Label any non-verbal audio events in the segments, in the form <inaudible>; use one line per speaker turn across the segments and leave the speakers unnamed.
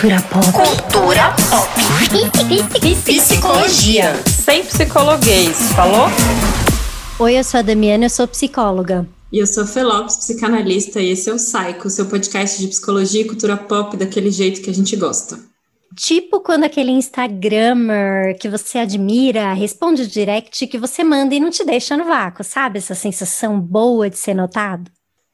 Cultura pop.
Cultura pop. <laughs> Psicologia.
Sem psicologuês, falou?
Oi, eu sou a Damiana, eu sou psicóloga.
E eu sou a Felopes, psicanalista, e esse é o Psycho, seu podcast de psicologia e cultura pop daquele jeito que a gente gosta.
Tipo quando aquele Instagrammer que você admira responde o direct que você manda e não te deixa no vácuo, sabe? Essa sensação boa de ser notado.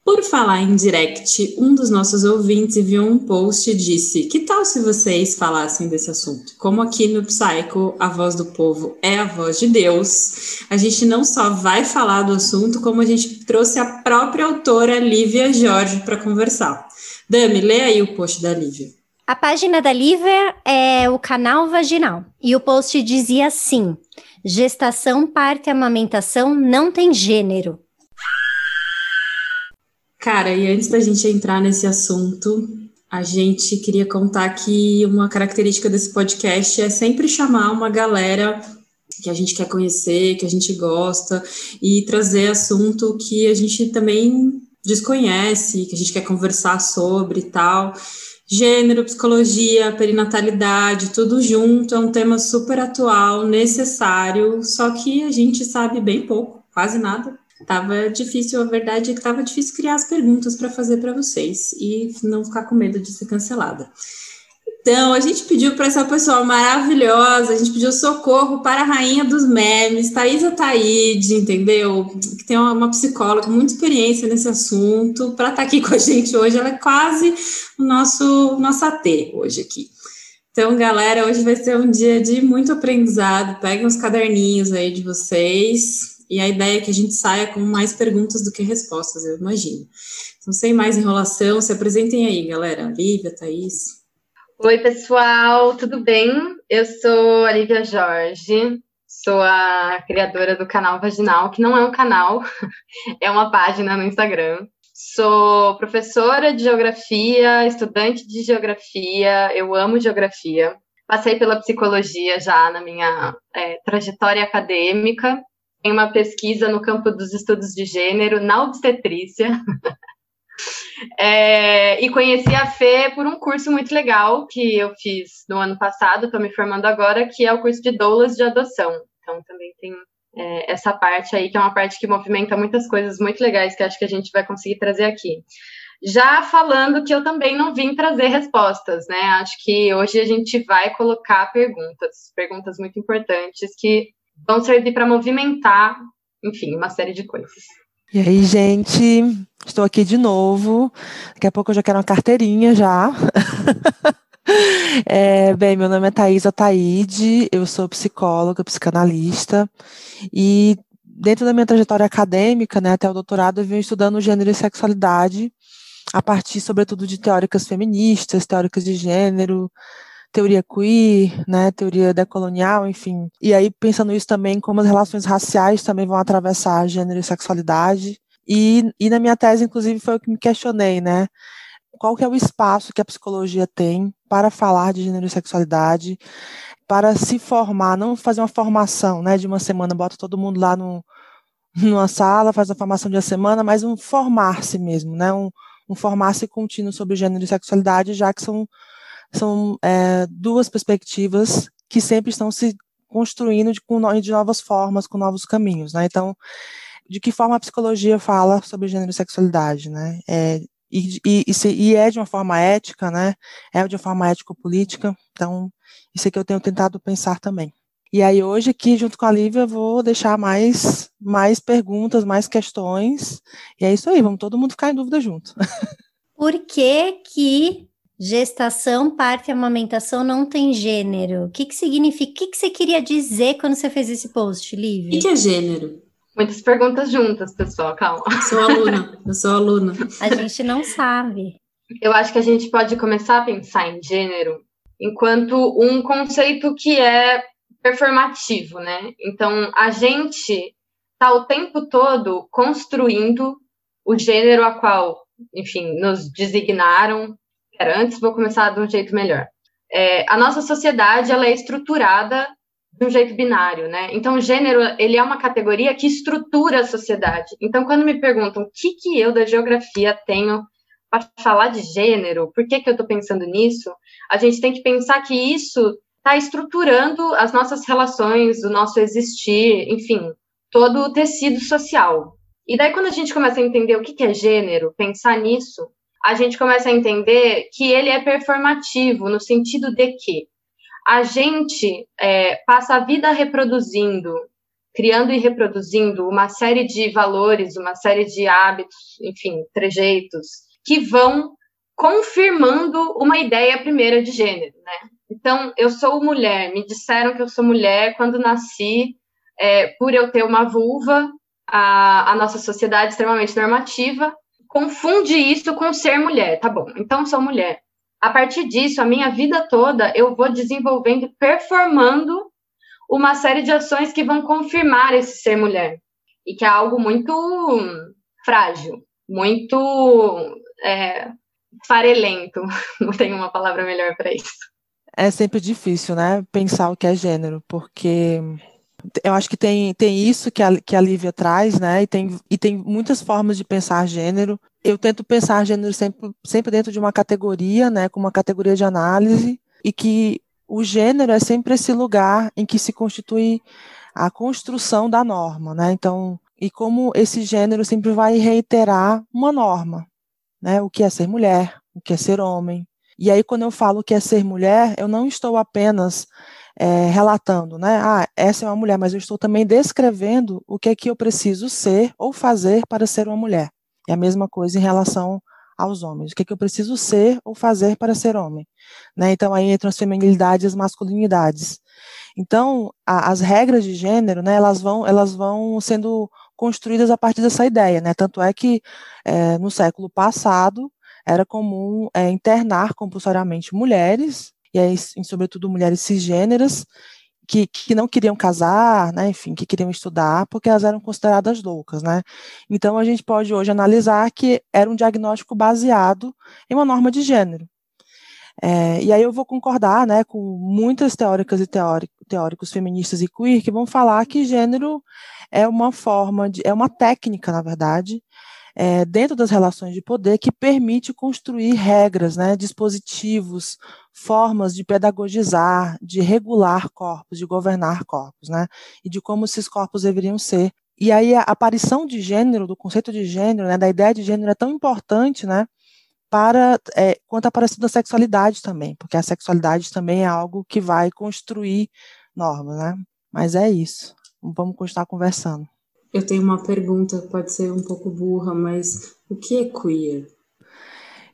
Por falar em direct, um dos nossos ouvintes enviou um post e disse: Que tal se vocês falassem desse assunto? Como aqui no Psycho, a voz do povo é a voz de Deus, a gente não só vai falar do assunto, como a gente trouxe a própria autora Lívia Jorge para conversar. Dami, lê aí o post da Lívia.
A página da Lívia é o canal vaginal e o post dizia assim: Gestação, parte e amamentação não tem gênero.
Cara, e antes da gente entrar nesse assunto, a gente queria contar que uma característica desse podcast é sempre chamar uma galera que a gente quer conhecer, que a gente gosta, e trazer assunto que a gente também desconhece, que a gente quer conversar sobre e tal. Gênero, psicologia, perinatalidade, tudo junto, é um tema super atual, necessário, só que a gente sabe bem pouco, quase nada. Tava difícil, a verdade é que tava difícil criar as perguntas para fazer para vocês e não ficar com medo de ser cancelada. Então, a gente pediu para essa pessoa maravilhosa, a gente pediu socorro para a rainha dos memes, Thaisa Taide, entendeu? Que tem uma, psicóloga com muita experiência nesse assunto, para estar tá aqui <laughs> com a gente hoje. Ela é quase o nosso, nosso AT hoje aqui. Então, galera, hoje vai ser um dia de muito aprendizado. Peguem os caderninhos aí de vocês, e a ideia é que a gente saia com mais perguntas do que respostas, eu imagino. Então, sem mais enrolação, se apresentem aí, galera. Lívia, Thaís.
Oi, pessoal, tudo bem? Eu sou a Lívia Jorge, sou a criadora do canal Vaginal, que não é um canal, <laughs> é uma página no Instagram. Sou professora de geografia, estudante de geografia, eu amo geografia. Passei pela psicologia já na minha é, trajetória acadêmica tem uma pesquisa no campo dos estudos de gênero na obstetrícia. <laughs> é, e conheci a Fê por um curso muito legal que eu fiz no ano passado, estou me formando agora, que é o curso de doulas de adoção. Então também tem é, essa parte aí, que é uma parte que movimenta muitas coisas muito legais que acho que a gente vai conseguir trazer aqui. Já falando que eu também não vim trazer respostas, né? Acho que hoje a gente vai colocar perguntas, perguntas muito importantes que vão servir para movimentar, enfim, uma série de coisas.
E aí, gente, estou aqui de novo. Daqui a pouco eu já quero uma carteirinha já. <laughs> é, bem, meu nome é Thaisa Taide, eu sou psicóloga, psicanalista, e dentro da minha trajetória acadêmica, né, até o doutorado, eu venho estudando gênero e sexualidade, a partir, sobretudo, de teóricas feministas, teóricas de gênero, teoria queer, né, teoria decolonial, enfim. E aí pensando isso também como as relações raciais também vão atravessar gênero e sexualidade. E, e na minha tese, inclusive, foi o que me questionei, né? Qual que é o espaço que a psicologia tem para falar de gênero e sexualidade, para se formar, não fazer uma formação, né, de uma semana, bota todo mundo lá no, numa sala, faz a formação de uma semana, mas um formar-se mesmo, né, um, um formar-se contínuo sobre gênero e sexualidade, já que são são é, duas perspectivas que sempre estão se construindo de, com, de novas formas, com novos caminhos, né? Então, de que forma a psicologia fala sobre gênero e sexualidade, né? É, e, e, e, é de uma forma ética, né? É de uma forma ético-política. Então, isso é que eu tenho tentado pensar também. E aí hoje aqui, junto com a Lívia, vou deixar mais, mais perguntas, mais questões. E é isso aí, vamos todo mundo ficar em dúvida junto. <laughs>
Por que que Gestação, parto e amamentação não tem gênero. O que, que significa? O que, que você queria dizer quando você fez esse post, Lívia?
O que, que é gênero?
Muitas perguntas juntas, pessoal, calma.
Eu sou aluna, eu sou aluna.
A gente não sabe.
Eu acho que a gente pode começar a pensar em gênero enquanto um conceito que é performativo, né? Então, a gente está o tempo todo construindo o gênero a qual, enfim, nos designaram antes, vou começar de um jeito melhor. É, a nossa sociedade ela é estruturada de um jeito binário, né? Então, gênero ele é uma categoria que estrutura a sociedade. Então, quando me perguntam o que que eu da geografia tenho para falar de gênero, por que, que eu estou pensando nisso? A gente tem que pensar que isso está estruturando as nossas relações, o nosso existir, enfim, todo o tecido social. E daí, quando a gente começa a entender o que, que é gênero, pensar nisso, a gente começa a entender que ele é performativo, no sentido de que a gente é, passa a vida reproduzindo, criando e reproduzindo uma série de valores, uma série de hábitos, enfim, trejeitos, que vão confirmando uma ideia primeira de gênero, né? Então, eu sou mulher, me disseram que eu sou mulher quando nasci, é, por eu ter uma vulva, a, a nossa sociedade extremamente normativa confunde isso com ser mulher, tá bom, então sou mulher. A partir disso, a minha vida toda, eu vou desenvolvendo, performando uma série de ações que vão confirmar esse ser mulher. E que é algo muito frágil, muito é, farelento. <laughs> Não tenho uma palavra melhor para isso.
É sempre difícil, né? Pensar o que é gênero, porque eu acho que tem, tem isso que a, que a Lívia traz, né? E tem, e tem muitas formas de pensar gênero. Eu tento pensar gênero sempre, sempre dentro de uma categoria, né? Com uma categoria de análise, e que o gênero é sempre esse lugar em que se constitui a construção da norma, né? Então, e como esse gênero sempre vai reiterar uma norma, né? O que é ser mulher, o que é ser homem. E aí, quando eu falo que é ser mulher, eu não estou apenas é, relatando, né? Ah, essa é uma mulher, mas eu estou também descrevendo o que é que eu preciso ser ou fazer para ser uma mulher. É a mesma coisa em relação aos homens. O que é que eu preciso ser ou fazer para ser homem? Né? Então aí entram as feminilidades e as masculinidades. Então a, as regras de gênero, né? Elas vão, elas vão sendo construídas a partir dessa ideia, né? Tanto é que é, no século passado era comum é, internar compulsoriamente mulheres e aí, sobretudo mulheres cisgêneras, que, que não queriam casar, né, enfim, que queriam estudar, porque elas eram consideradas loucas, né. Então, a gente pode hoje analisar que era um diagnóstico baseado em uma norma de gênero. É, e aí eu vou concordar, né, com muitas teóricas e teóricos feministas e queer que vão falar que gênero é uma forma de, é uma técnica, na verdade, é, dentro das relações de poder que permite construir regras, né, dispositivos, formas de pedagogizar, de regular corpos, de governar corpos, né, e de como esses corpos deveriam ser. E aí a aparição de gênero, do conceito de gênero, né, da ideia de gênero é tão importante, né, para é, quanto a aparição da sexualidade também, porque a sexualidade também é algo que vai construir normas, né? Mas é isso. Vamos continuar conversando.
Eu tenho uma pergunta, pode ser um pouco burra, mas o que é queer?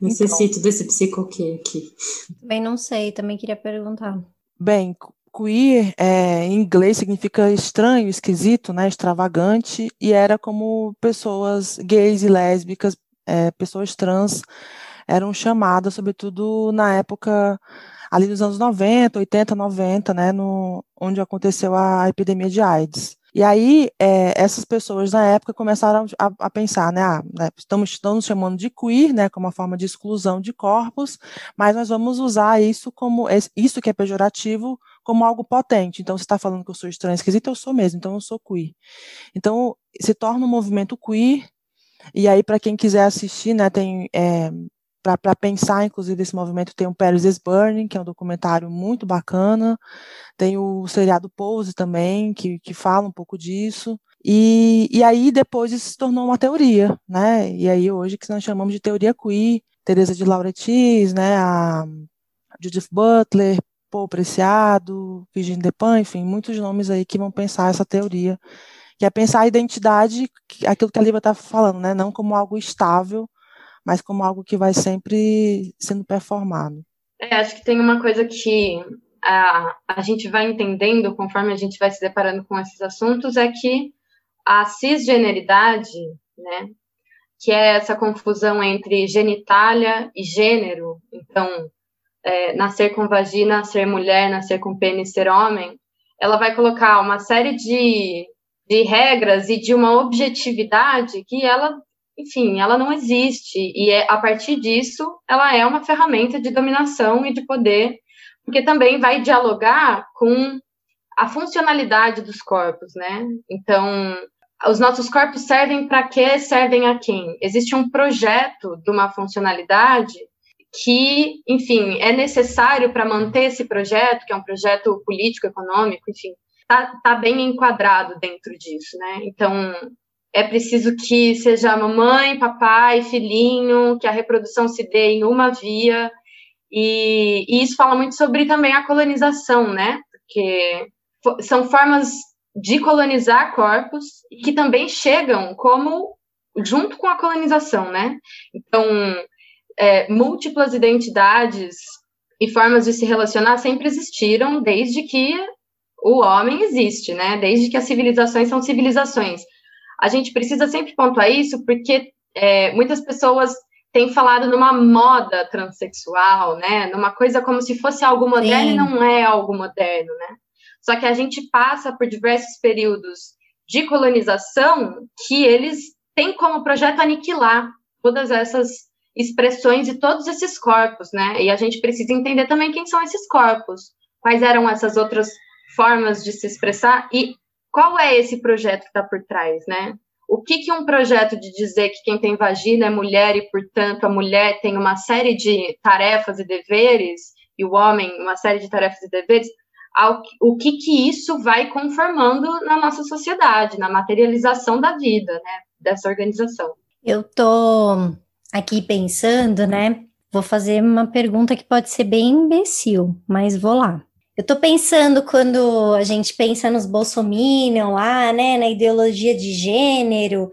Necessito então, desse psicoquê aqui.
Também não sei, também queria perguntar.
Bem, queer é, em inglês significa estranho, esquisito, né, extravagante, e era como pessoas gays e lésbicas, é, pessoas trans eram chamadas, sobretudo na época ali nos anos 90, 80, 90, né, no, onde aconteceu a epidemia de AIDS. E aí, é, essas pessoas na época começaram a, a pensar, né, ah, né, estamos, estamos chamando de queer, né, como uma forma de exclusão de corpos, mas nós vamos usar isso como, isso que é pejorativo, como algo potente. Então, você está falando que eu sou estranho, esquisito, eu sou mesmo, então eu sou queer. Então, se torna um movimento queer, e aí, para quem quiser assistir, né, tem é, para pensar, inclusive, esse movimento, tem o Paris is Burning, que é um documentário muito bacana, tem o seriado Pose também, que, que fala um pouco disso, e, e aí depois isso se tornou uma teoria, né, e aí hoje que nós chamamos de teoria queer, Teresa de Lauretis, né, a Judith Butler, Paul Preciado, Virginie Despins, enfim, muitos nomes aí que vão pensar essa teoria, que é pensar a identidade, aquilo que a Lívia está falando, né, não como algo estável, mas como algo que vai sempre sendo performado.
É, acho que tem uma coisa que a, a gente vai entendendo conforme a gente vai se deparando com esses assuntos, é que a cisgeneridade, né, que é essa confusão entre genitália e gênero, então, é, nascer com vagina, ser mulher, nascer com pênis, ser homem, ela vai colocar uma série de, de regras e de uma objetividade que ela enfim, ela não existe. E é, a partir disso, ela é uma ferramenta de dominação e de poder, porque também vai dialogar com a funcionalidade dos corpos, né? Então, os nossos corpos servem para quê? Servem a quem? Existe um projeto de uma funcionalidade que, enfim, é necessário para manter esse projeto, que é um projeto político, econômico, enfim, tá, tá bem enquadrado dentro disso, né? Então, é preciso que seja mamãe, papai, filhinho, que a reprodução se dê em uma via, e, e isso fala muito sobre também a colonização, né? Porque são formas de colonizar corpos que também chegam como junto com a colonização, né? Então, é, múltiplas identidades e formas de se relacionar sempre existiram desde que o homem existe, né? Desde que as civilizações são civilizações. A gente precisa sempre pontuar isso porque é, muitas pessoas têm falado numa moda transexual, né? Numa coisa como se fosse algo moderno Sim. e não é algo moderno, né? Só que a gente passa por diversos períodos de colonização que eles têm como projeto aniquilar todas essas expressões e todos esses corpos, né? E a gente precisa entender também quem são esses corpos, quais eram essas outras formas de se expressar e qual é esse projeto que está por trás, né? O que, que um projeto de dizer que quem tem vagina é mulher e, portanto, a mulher tem uma série de tarefas e deveres e o homem uma série de tarefas e deveres, ao, o que, que isso vai conformando na nossa sociedade, na materialização da vida, né, dessa organização.
Eu tô aqui pensando, né, vou fazer uma pergunta que pode ser bem imbecil, mas vou lá. Eu tô pensando quando a gente pensa nos bolsominion lá, né, na ideologia de gênero,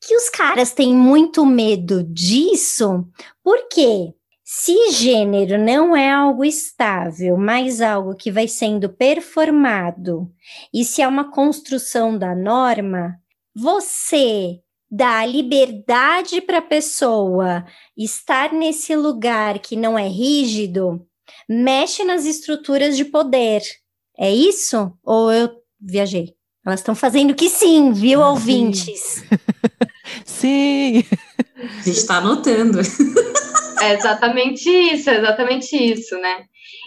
que os caras têm muito medo disso, por quê? Se gênero não é algo estável, mas algo que vai sendo performado, e se é uma construção da norma, você dá liberdade para a pessoa estar nesse lugar que não é rígido, mexe nas estruturas de poder. É isso? Ou eu viajei? Elas estão fazendo que sim, viu, ouvintes? <laughs>
sim!
A gente está anotando.
É exatamente isso, é exatamente isso, né?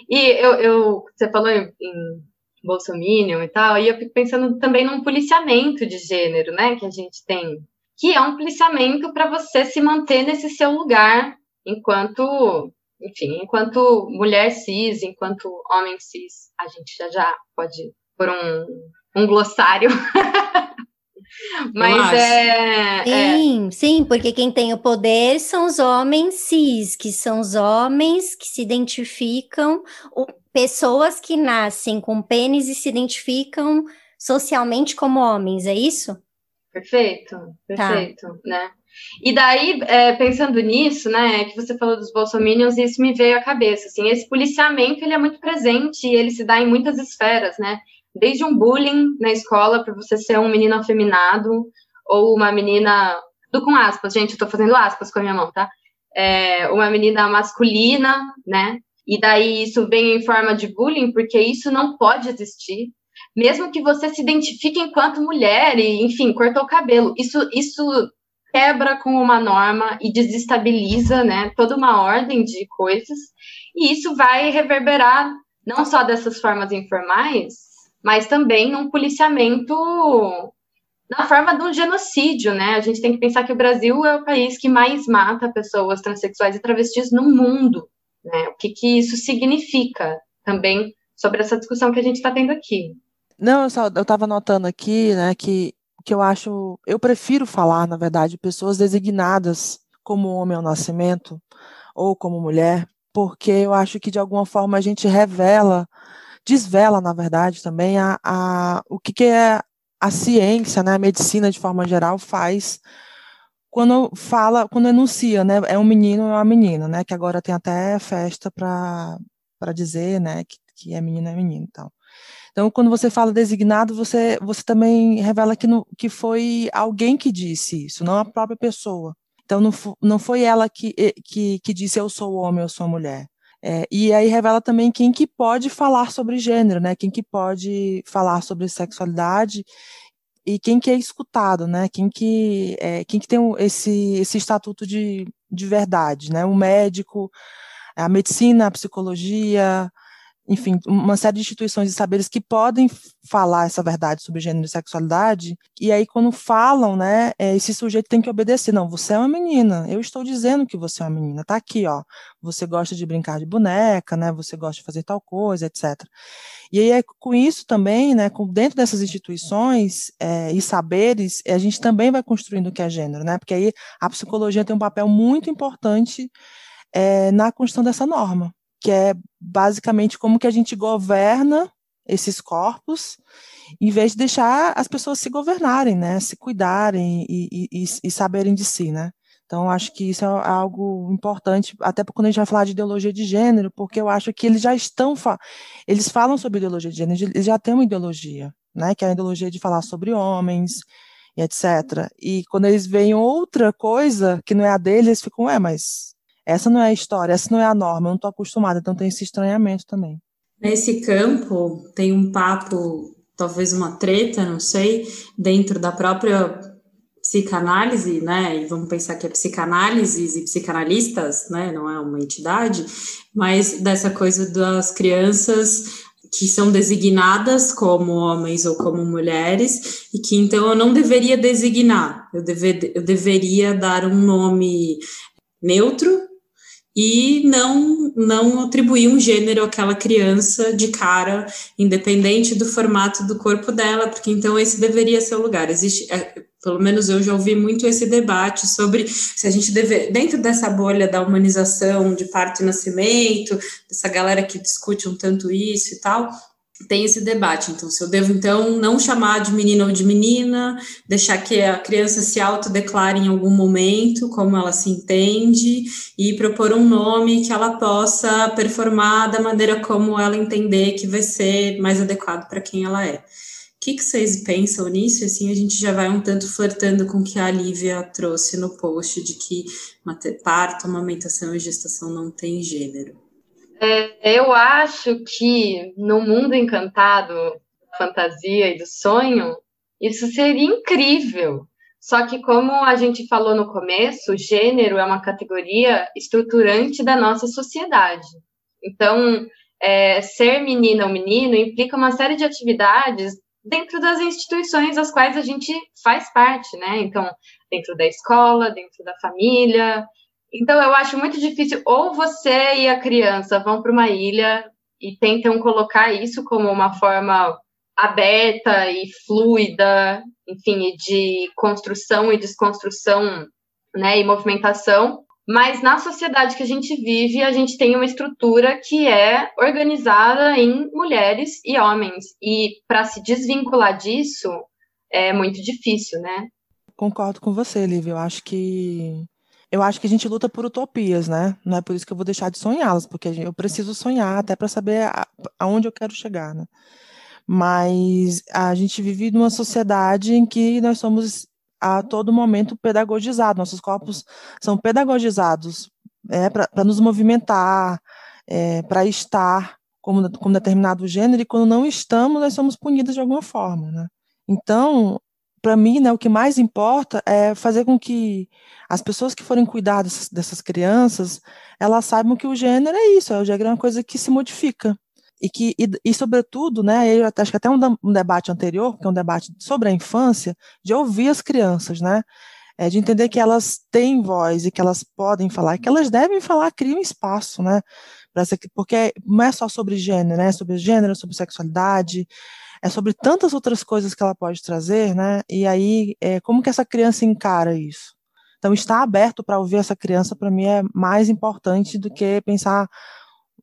E eu, eu você falou em, em Bolsonaro e tal, e eu fico pensando também num policiamento de gênero, né, que a gente tem, que é um policiamento para você se manter nesse seu lugar enquanto, enfim, enquanto mulher cis, enquanto homem cis, a gente já já pode por um, um glossário <laughs> Mas é,
é. Sim, é... sim, porque quem tem o poder são os homens cis, que são os homens que se identificam, pessoas que nascem com pênis e se identificam socialmente como homens, é isso?
Perfeito, tá. perfeito, tá. né? E daí, é, pensando nisso, né, que você falou dos bolsominions, isso me veio à cabeça, assim, esse policiamento, ele é muito presente e ele se dá em muitas esferas, né? desde um bullying na escola para você ser um menino afeminado ou uma menina do com aspas, gente, eu tô fazendo aspas com a minha mão, tá? É, uma menina masculina, né? E daí isso vem em forma de bullying, porque isso não pode existir. Mesmo que você se identifique enquanto mulher e, enfim, cortou o cabelo, isso, isso quebra com uma norma e desestabiliza, né, toda uma ordem de coisas. E isso vai reverberar não só dessas formas informais, mas também um policiamento na forma de um genocídio, né? A gente tem que pensar que o Brasil é o país que mais mata pessoas transexuais e travestis no mundo, né? O que, que isso significa também sobre essa discussão que a gente está tendo aqui.
Não, eu estava notando aqui, né, que, que eu acho, eu prefiro falar, na verdade, pessoas designadas como homem ao nascimento ou como mulher, porque eu acho que de alguma forma a gente revela desvela, na verdade, também a, a, o que, que é a ciência, né, a medicina de forma geral faz quando fala, quando enuncia, né, é um menino ou é uma menina, né, que agora tem até festa para dizer, né, que, que é menino é menino e tal. Então, quando você fala designado, você, você também revela que, no, que foi alguém que disse isso, não a própria pessoa. Então, não, não foi ela que, que, que disse eu sou homem, eu sou mulher. É, e aí revela também quem que pode falar sobre gênero, né? Quem que pode falar sobre sexualidade e quem que é escutado, né? Quem que, é, quem que tem esse, esse estatuto de, de verdade, né? O médico, a medicina, a psicologia, enfim, uma série de instituições e saberes que podem falar essa verdade sobre gênero e sexualidade, e aí quando falam, né, é, esse sujeito tem que obedecer, não, você é uma menina, eu estou dizendo que você é uma menina, tá aqui, ó, você gosta de brincar de boneca, né, você gosta de fazer tal coisa, etc. E aí, é com isso também, né, com, dentro dessas instituições é, e saberes, a gente também vai construindo o que é gênero, né, porque aí a psicologia tem um papel muito importante é, na construção dessa norma, que é basicamente como que a gente governa esses corpos, em vez de deixar as pessoas se governarem, né, se cuidarem e, e, e saberem de si, né. Então, acho que isso é algo importante, até quando a gente vai falar de ideologia de gênero, porque eu acho que eles já estão, eles falam sobre ideologia de gênero, eles já têm uma ideologia, né, que é a ideologia de falar sobre homens, e etc. E quando eles veem outra coisa que não é a deles, eles ficam, é, mas essa não é a história, essa não é a norma, eu não estou acostumada, então tem esse estranhamento também.
Nesse campo, tem um papo, talvez uma treta, não sei, dentro da própria psicanálise, né? E vamos pensar que é psicanálises e psicanalistas, né? Não é uma entidade, mas dessa coisa das crianças que são designadas como homens ou como mulheres, e que então eu não deveria designar, eu, deve, eu deveria dar um nome neutro e não não atribuir um gênero àquela criança de cara, independente do formato do corpo dela, porque então esse deveria ser o lugar. Existe, é, pelo menos eu já ouvi muito esse debate sobre se a gente deve, dentro dessa bolha da humanização de parto e nascimento, dessa galera que discute um tanto isso e tal, tem esse debate. Então, se eu devo, então, não chamar de menino ou de menina, deixar que a criança se autodeclare em algum momento, como ela se entende, e propor um nome que ela possa performar da maneira como ela entender que vai ser mais adequado para quem ela é. O que, que vocês pensam nisso? Assim, a gente já vai um tanto flertando com o que a Lívia trouxe no post de que parto, amamentação e gestação não tem gênero.
É, eu acho que no mundo encantado, fantasia e do sonho, isso seria incrível. Só que, como a gente falou no começo, gênero é uma categoria estruturante da nossa sociedade. Então, é, ser menina ou menino implica uma série de atividades dentro das instituições das quais a gente faz parte, né? Então, dentro da escola, dentro da família, então, eu acho muito difícil, ou você e a criança vão para uma ilha e tentam colocar isso como uma forma aberta e fluida, enfim, de construção e desconstrução, né, e movimentação, mas na sociedade que a gente vive, a gente tem uma estrutura que é organizada em mulheres e homens, e para se desvincular disso é muito difícil, né?
Concordo com você, Lívia. Eu acho que eu acho que a gente luta por utopias, né? Não é por isso que eu vou deixar de sonhá-las, porque eu preciso sonhar até para saber aonde eu quero chegar, né? Mas a gente vive numa sociedade em que nós somos a todo momento pedagogizados, nossos corpos são pedagogizados é, para nos movimentar, é, para estar como, como determinado gênero, e quando não estamos, nós somos punidos de alguma forma, né? Então, para mim, né, o que mais importa é fazer com que as pessoas que forem cuidar dessas, dessas crianças, elas saibam que o gênero é isso, o gênero é uma coisa que se modifica. E que, e, e sobretudo, né, eu acho que até um, um, debate anterior, que é um debate sobre a infância, de ouvir as crianças, né, é, de entender que elas têm voz e que elas podem falar, que elas devem falar, cria um espaço, né, porque não é só sobre gênero, né, é sobre gênero, sobre sexualidade, é sobre tantas outras coisas que ela pode trazer, né? E aí, é, como que essa criança encara isso? Então, estar aberto para ouvir essa criança, para mim, é mais importante do que pensar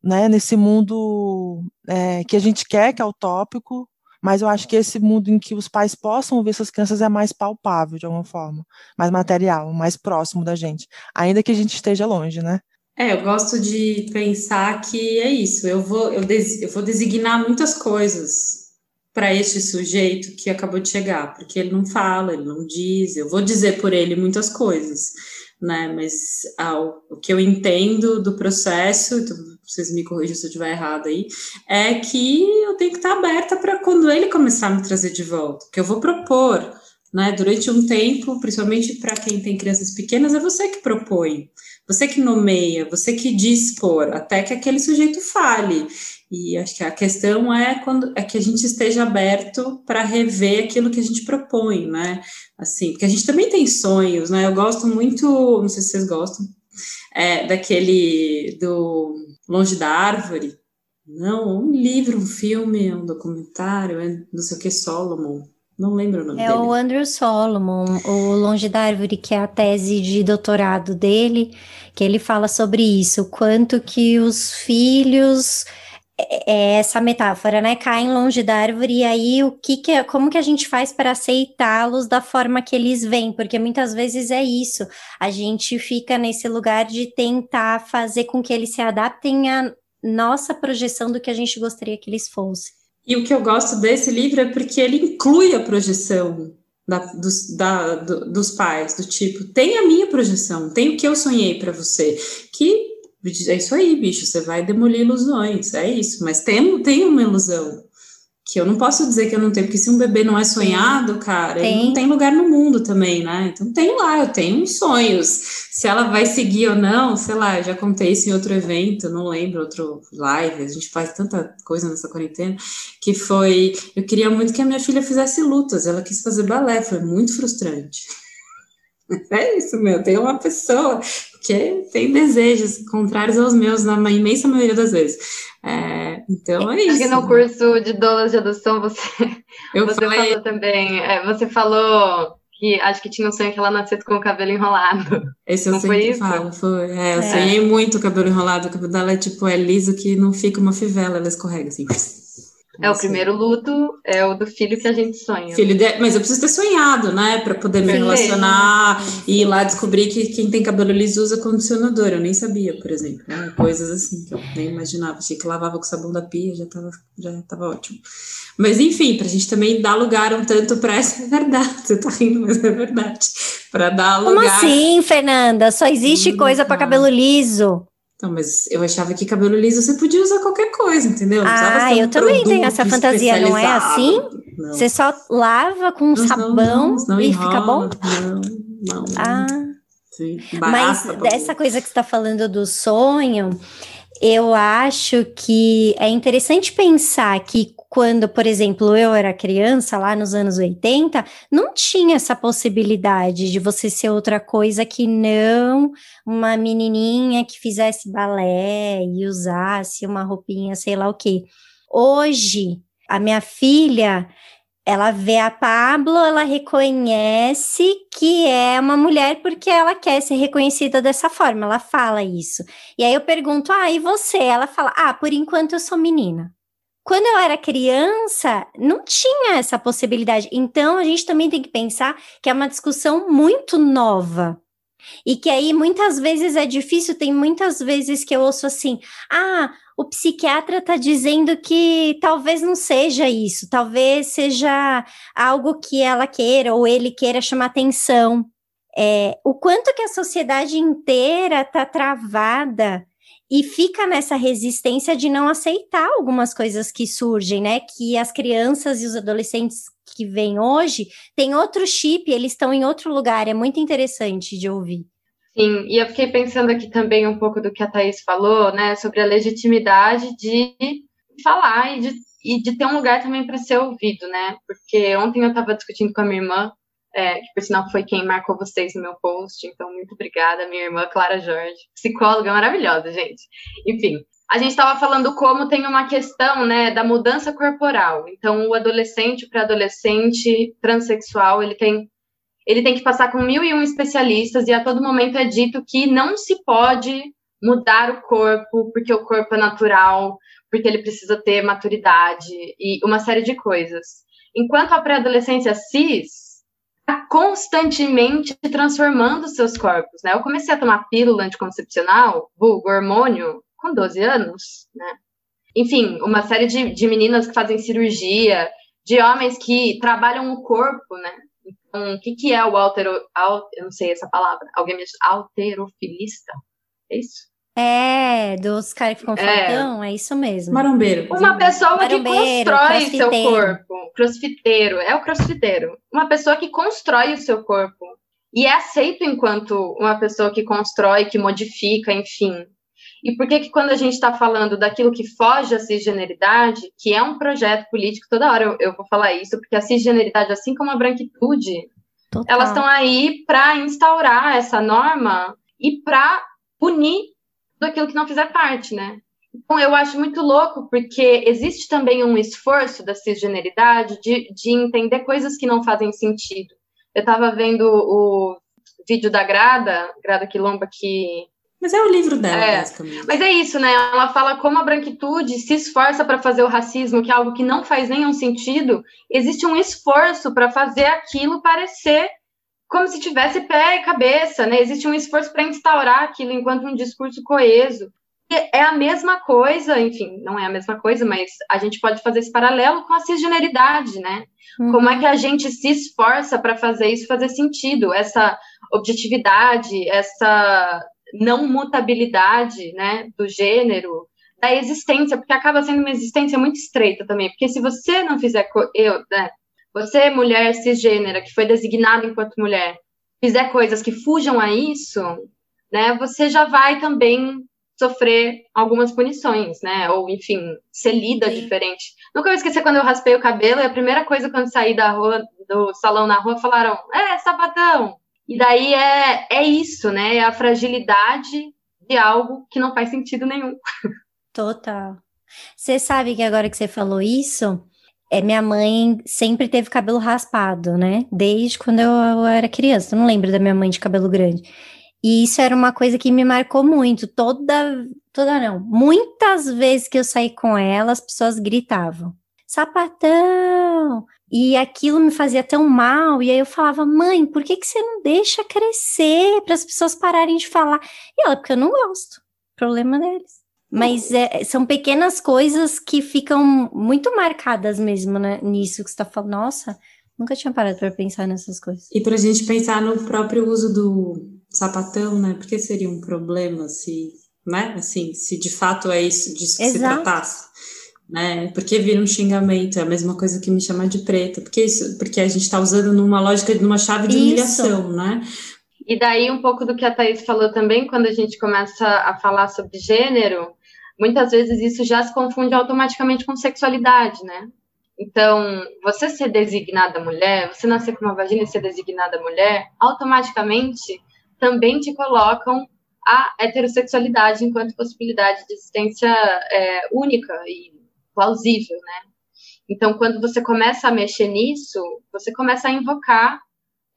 né, nesse mundo é, que a gente quer, que é utópico, mas eu acho que esse mundo em que os pais possam ouvir essas crianças é mais palpável, de alguma forma, mais material, mais próximo da gente, ainda que a gente esteja longe, né?
É, eu gosto de pensar que é isso, eu vou, eu, des, eu vou designar muitas coisas para este sujeito que acabou de chegar, porque ele não fala, ele não diz, eu vou dizer por ele muitas coisas, né? Mas ao, o que eu entendo do processo, então vocês me corrijam se eu estiver errado aí, é que eu tenho que estar aberta para quando ele começar a me trazer de volta, que eu vou propor, né? Durante um tempo, principalmente para quem tem crianças pequenas, é você que propõe. você que nomeia, você que dispor, até que aquele sujeito fale. E acho que a questão é quando é que a gente esteja aberto para rever aquilo que a gente propõe, né? Assim, porque a gente também tem sonhos, né? Eu gosto muito, não sei se vocês gostam, é, daquele do Longe da Árvore. Não, um livro, um filme, um documentário, é não sei o que, Solomon. Não lembro o nome
é
dele.
É o Andrew Solomon, o Longe da Árvore, que é a tese de doutorado dele, que ele fala sobre isso, quanto que os filhos é, é essa metáfora, né? Caem longe da árvore e aí o que, que é, como que a gente faz para aceitá-los da forma que eles vêm? Porque muitas vezes é isso. A gente fica nesse lugar de tentar fazer com que eles se adaptem à nossa projeção do que a gente gostaria que eles fossem.
E o que eu gosto desse livro é porque ele inclui a projeção da, dos, da, do, dos pais, do tipo, tem a minha projeção, tem o que eu sonhei para você, que é isso aí, bicho, você vai demolir ilusões, é isso, mas tem, tem uma ilusão que eu não posso dizer que eu não tenho, porque se um bebê não é sonhado, cara, tem. não tem lugar no mundo também, né? Então tem lá, eu tenho uns sonhos. Se ela vai seguir ou não, sei lá, já contei isso em outro evento, não lembro, outro live, a gente faz tanta coisa nessa quarentena, que foi, eu queria muito que a minha filha fizesse lutas, ela quis fazer balé, foi muito frustrante. É isso, meu. Tem uma pessoa que tem desejos contrários aos meus, na imensa maioria das vezes. É, então é isso.
Que no curso de dolas de adoção você, <laughs> eu você falei... falou também. É, você falou que acho que tinha um sonho que ela nascesse com o cabelo enrolado.
Esse eu não sempre falo, foi. É, eu é. sonhei muito o cabelo enrolado. O cabelo dela é tipo, é liso que não fica uma fivela, ela escorrega assim.
É o primeiro luto, é o do filho que a gente sonha.
Filho de... Mas eu preciso ter sonhado, né? Para poder me relacionar e ir lá descobrir que quem tem cabelo liso usa condicionador. Eu nem sabia, por exemplo. Né? Coisas assim que eu nem imaginava. Achei que lavava com sabão da pia, já estava já tava ótimo. Mas enfim, para a gente também dar lugar um tanto para essa é <laughs> verdade. Você tá rindo, mas é verdade. Para dar lugar.
Como assim, Fernanda? Só existe hum, coisa para cabelo liso.
Não, mas eu achava que cabelo liso você podia usar qualquer coisa, entendeu?
Não ah, eu um também tenho essa fantasia, não é assim? Não. Você só lava com não, sabão não, e enrola, fica bom?
Não, não.
Ah. Sim, mas dessa coisa que você está falando do sonho, eu acho que é interessante pensar que quando, por exemplo, eu era criança, lá nos anos 80, não tinha essa possibilidade de você ser outra coisa que não uma menininha que fizesse balé e usasse uma roupinha, sei lá o quê. Hoje, a minha filha, ela vê a Pablo, ela reconhece que é uma mulher porque ela quer ser reconhecida dessa forma, ela fala isso. E aí eu pergunto: "Ah, e você?" Ela fala: "Ah, por enquanto eu sou menina." Quando eu era criança, não tinha essa possibilidade. Então, a gente também tem que pensar que é uma discussão muito nova. E que aí muitas vezes é difícil, tem muitas vezes que eu ouço assim: ah, o psiquiatra está dizendo que talvez não seja isso, talvez seja algo que ela queira ou ele queira chamar atenção. É, o quanto que a sociedade inteira está travada e fica nessa resistência de não aceitar algumas coisas que surgem, né? Que as crianças e os adolescentes que vêm hoje têm outro chip, eles estão em outro lugar. É muito interessante de ouvir.
Sim, e eu fiquei pensando aqui também um pouco do que a Thaís falou, né? Sobre a legitimidade de falar e de, e de ter um lugar também para ser ouvido, né? Porque ontem eu estava discutindo com a minha irmã é, que por sinal foi quem marcou vocês no meu post, então muito obrigada, minha irmã Clara Jorge, psicóloga maravilhosa, gente. Enfim, a gente estava falando como tem uma questão, né, da mudança corporal. Então, o adolescente, o pré-adolescente transexual, ele tem ele tem que passar com mil e um especialistas e a todo momento é dito que não se pode mudar o corpo porque o corpo é natural, porque ele precisa ter maturidade e uma série de coisas. Enquanto a pré-adolescência cis, constantemente transformando seus corpos, né? Eu comecei a tomar pílula anticoncepcional, vulgo hormônio, com 12 anos, né? Enfim, uma série de, de meninas que fazem cirurgia, de homens que trabalham o corpo, né? Então, o que, que é o altero... Al, eu não sei essa palavra. Alguém me alterofilista? É isso?
É, dos caras que ficam é. fortão, é isso mesmo.
Marombeiro.
Uma pessoa Marombeiro, que constrói seu corpo. Crossfiteiro, é o crossfiteiro. Uma pessoa que constrói o seu corpo. e é aceito enquanto uma pessoa que constrói, que modifica, enfim. E por que que quando a gente está falando daquilo que foge à cisgeneridade, que é um projeto político, toda hora eu, eu vou falar isso, porque a cisgeneridade, assim como a branquitude, Total. elas estão aí para instaurar essa norma e para punir tudo aquilo que não fizer parte, né? Então, eu acho muito louco, porque existe também um esforço da cisgeneridade de, de entender coisas que não fazem sentido. Eu estava vendo o vídeo da Grada, Grada Quilomba, que.
Mas é o livro dela,
é, basicamente. Mas é isso, né? Ela fala como a branquitude se esforça para fazer o racismo, que é algo que não faz nenhum sentido. Existe um esforço para fazer aquilo parecer como se tivesse pé e cabeça, né? Existe um esforço para instaurar aquilo enquanto um discurso coeso. E é a mesma coisa, enfim, não é a mesma coisa, mas a gente pode fazer esse paralelo com a cisgeneridade, né? Uhum. Como é que a gente se esforça para fazer isso fazer sentido? Essa objetividade, essa não mutabilidade, né, do gênero, da existência, porque acaba sendo uma existência muito estreita também, porque se você não fizer, eu, né, você, mulher cisgênera, que foi designada enquanto mulher, fizer coisas que fujam a isso, né, você já vai também sofrer algumas punições, né? Ou, enfim, ser lida Sim. diferente. Nunca vou esquecer quando eu raspei o cabelo e a primeira coisa quando saí da rua, do salão na rua, falaram: é, sapatão. E daí é, é isso, né? É a fragilidade de algo que não faz sentido nenhum. <laughs>
Total. Você sabe que agora que você falou isso, é, minha mãe sempre teve cabelo raspado, né? Desde quando eu, eu era criança. Eu não lembro da minha mãe de cabelo grande. E isso era uma coisa que me marcou muito. Toda, toda não, muitas vezes que eu saí com ela, as pessoas gritavam: sapatão! E aquilo me fazia tão mal. E aí eu falava, mãe, por que, que você não deixa crescer para as pessoas pararem de falar? E ela, porque eu não gosto. Problema deles. Mas é, são pequenas coisas que ficam muito marcadas mesmo né, nisso que você está falando. Nossa, nunca tinha parado para pensar nessas coisas.
E para a gente pensar no próprio uso do sapatão, né? Porque seria um problema se, né? Assim, se de fato é isso disso que Exato. se tratasse. Né? Porque vira um xingamento, é a mesma coisa que me chamar de preta, porque isso, porque a gente está usando numa lógica, numa chave de isso. humilhação, né?
E daí um pouco do que a Thaís falou também, quando a gente começa a falar sobre gênero, muitas vezes isso já se confunde automaticamente com sexualidade, né? Então, você ser designada mulher, você nascer com uma vagina e ser designada mulher, automaticamente também te colocam a heterossexualidade enquanto possibilidade de existência é, única e plausível, né? Então, quando você começa a mexer nisso, você começa a invocar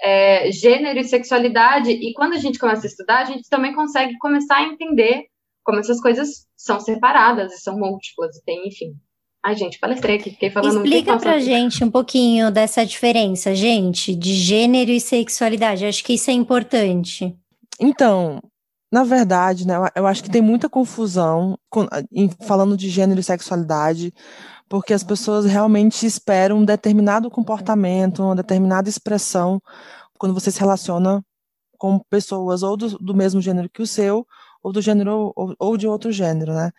é, gênero e sexualidade, e quando a gente começa a estudar, a gente também consegue começar a entender como essas coisas são separadas e são múltiplas, e tem, enfim. Ai, gente, palestrei aqui, fiquei falando
Explica pra gente um pouquinho dessa diferença, gente, de gênero e sexualidade. Eu acho que isso é importante.
Então, na verdade, né, eu acho que tem muita confusão com, em, falando de gênero e sexualidade, porque as pessoas realmente esperam um determinado comportamento, uma determinada expressão quando você se relaciona com pessoas ou do, do mesmo gênero que o seu, ou do gênero ou, ou de outro gênero, né?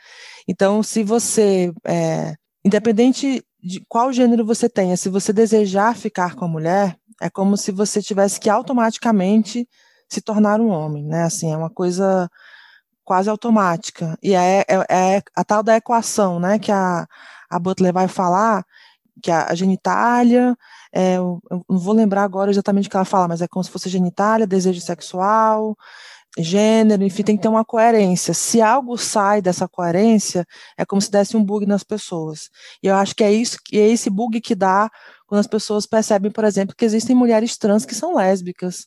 Então, se você, é, independente de qual gênero você tenha, se você desejar ficar com a mulher, é como se você tivesse que automaticamente se tornar um homem, né? Assim, é uma coisa quase automática. E é, é, é a tal da equação, né? Que a, a Butler vai falar, que a, a genitália, é, eu não vou lembrar agora exatamente o que ela fala, mas é como se fosse genitália, desejo sexual, gênero, enfim, tem que ter uma coerência. Se algo sai dessa coerência, é como se desse um bug nas pessoas. E eu acho que é isso, que é esse bug que dá quando as pessoas percebem, por exemplo, que existem mulheres trans que são lésbicas,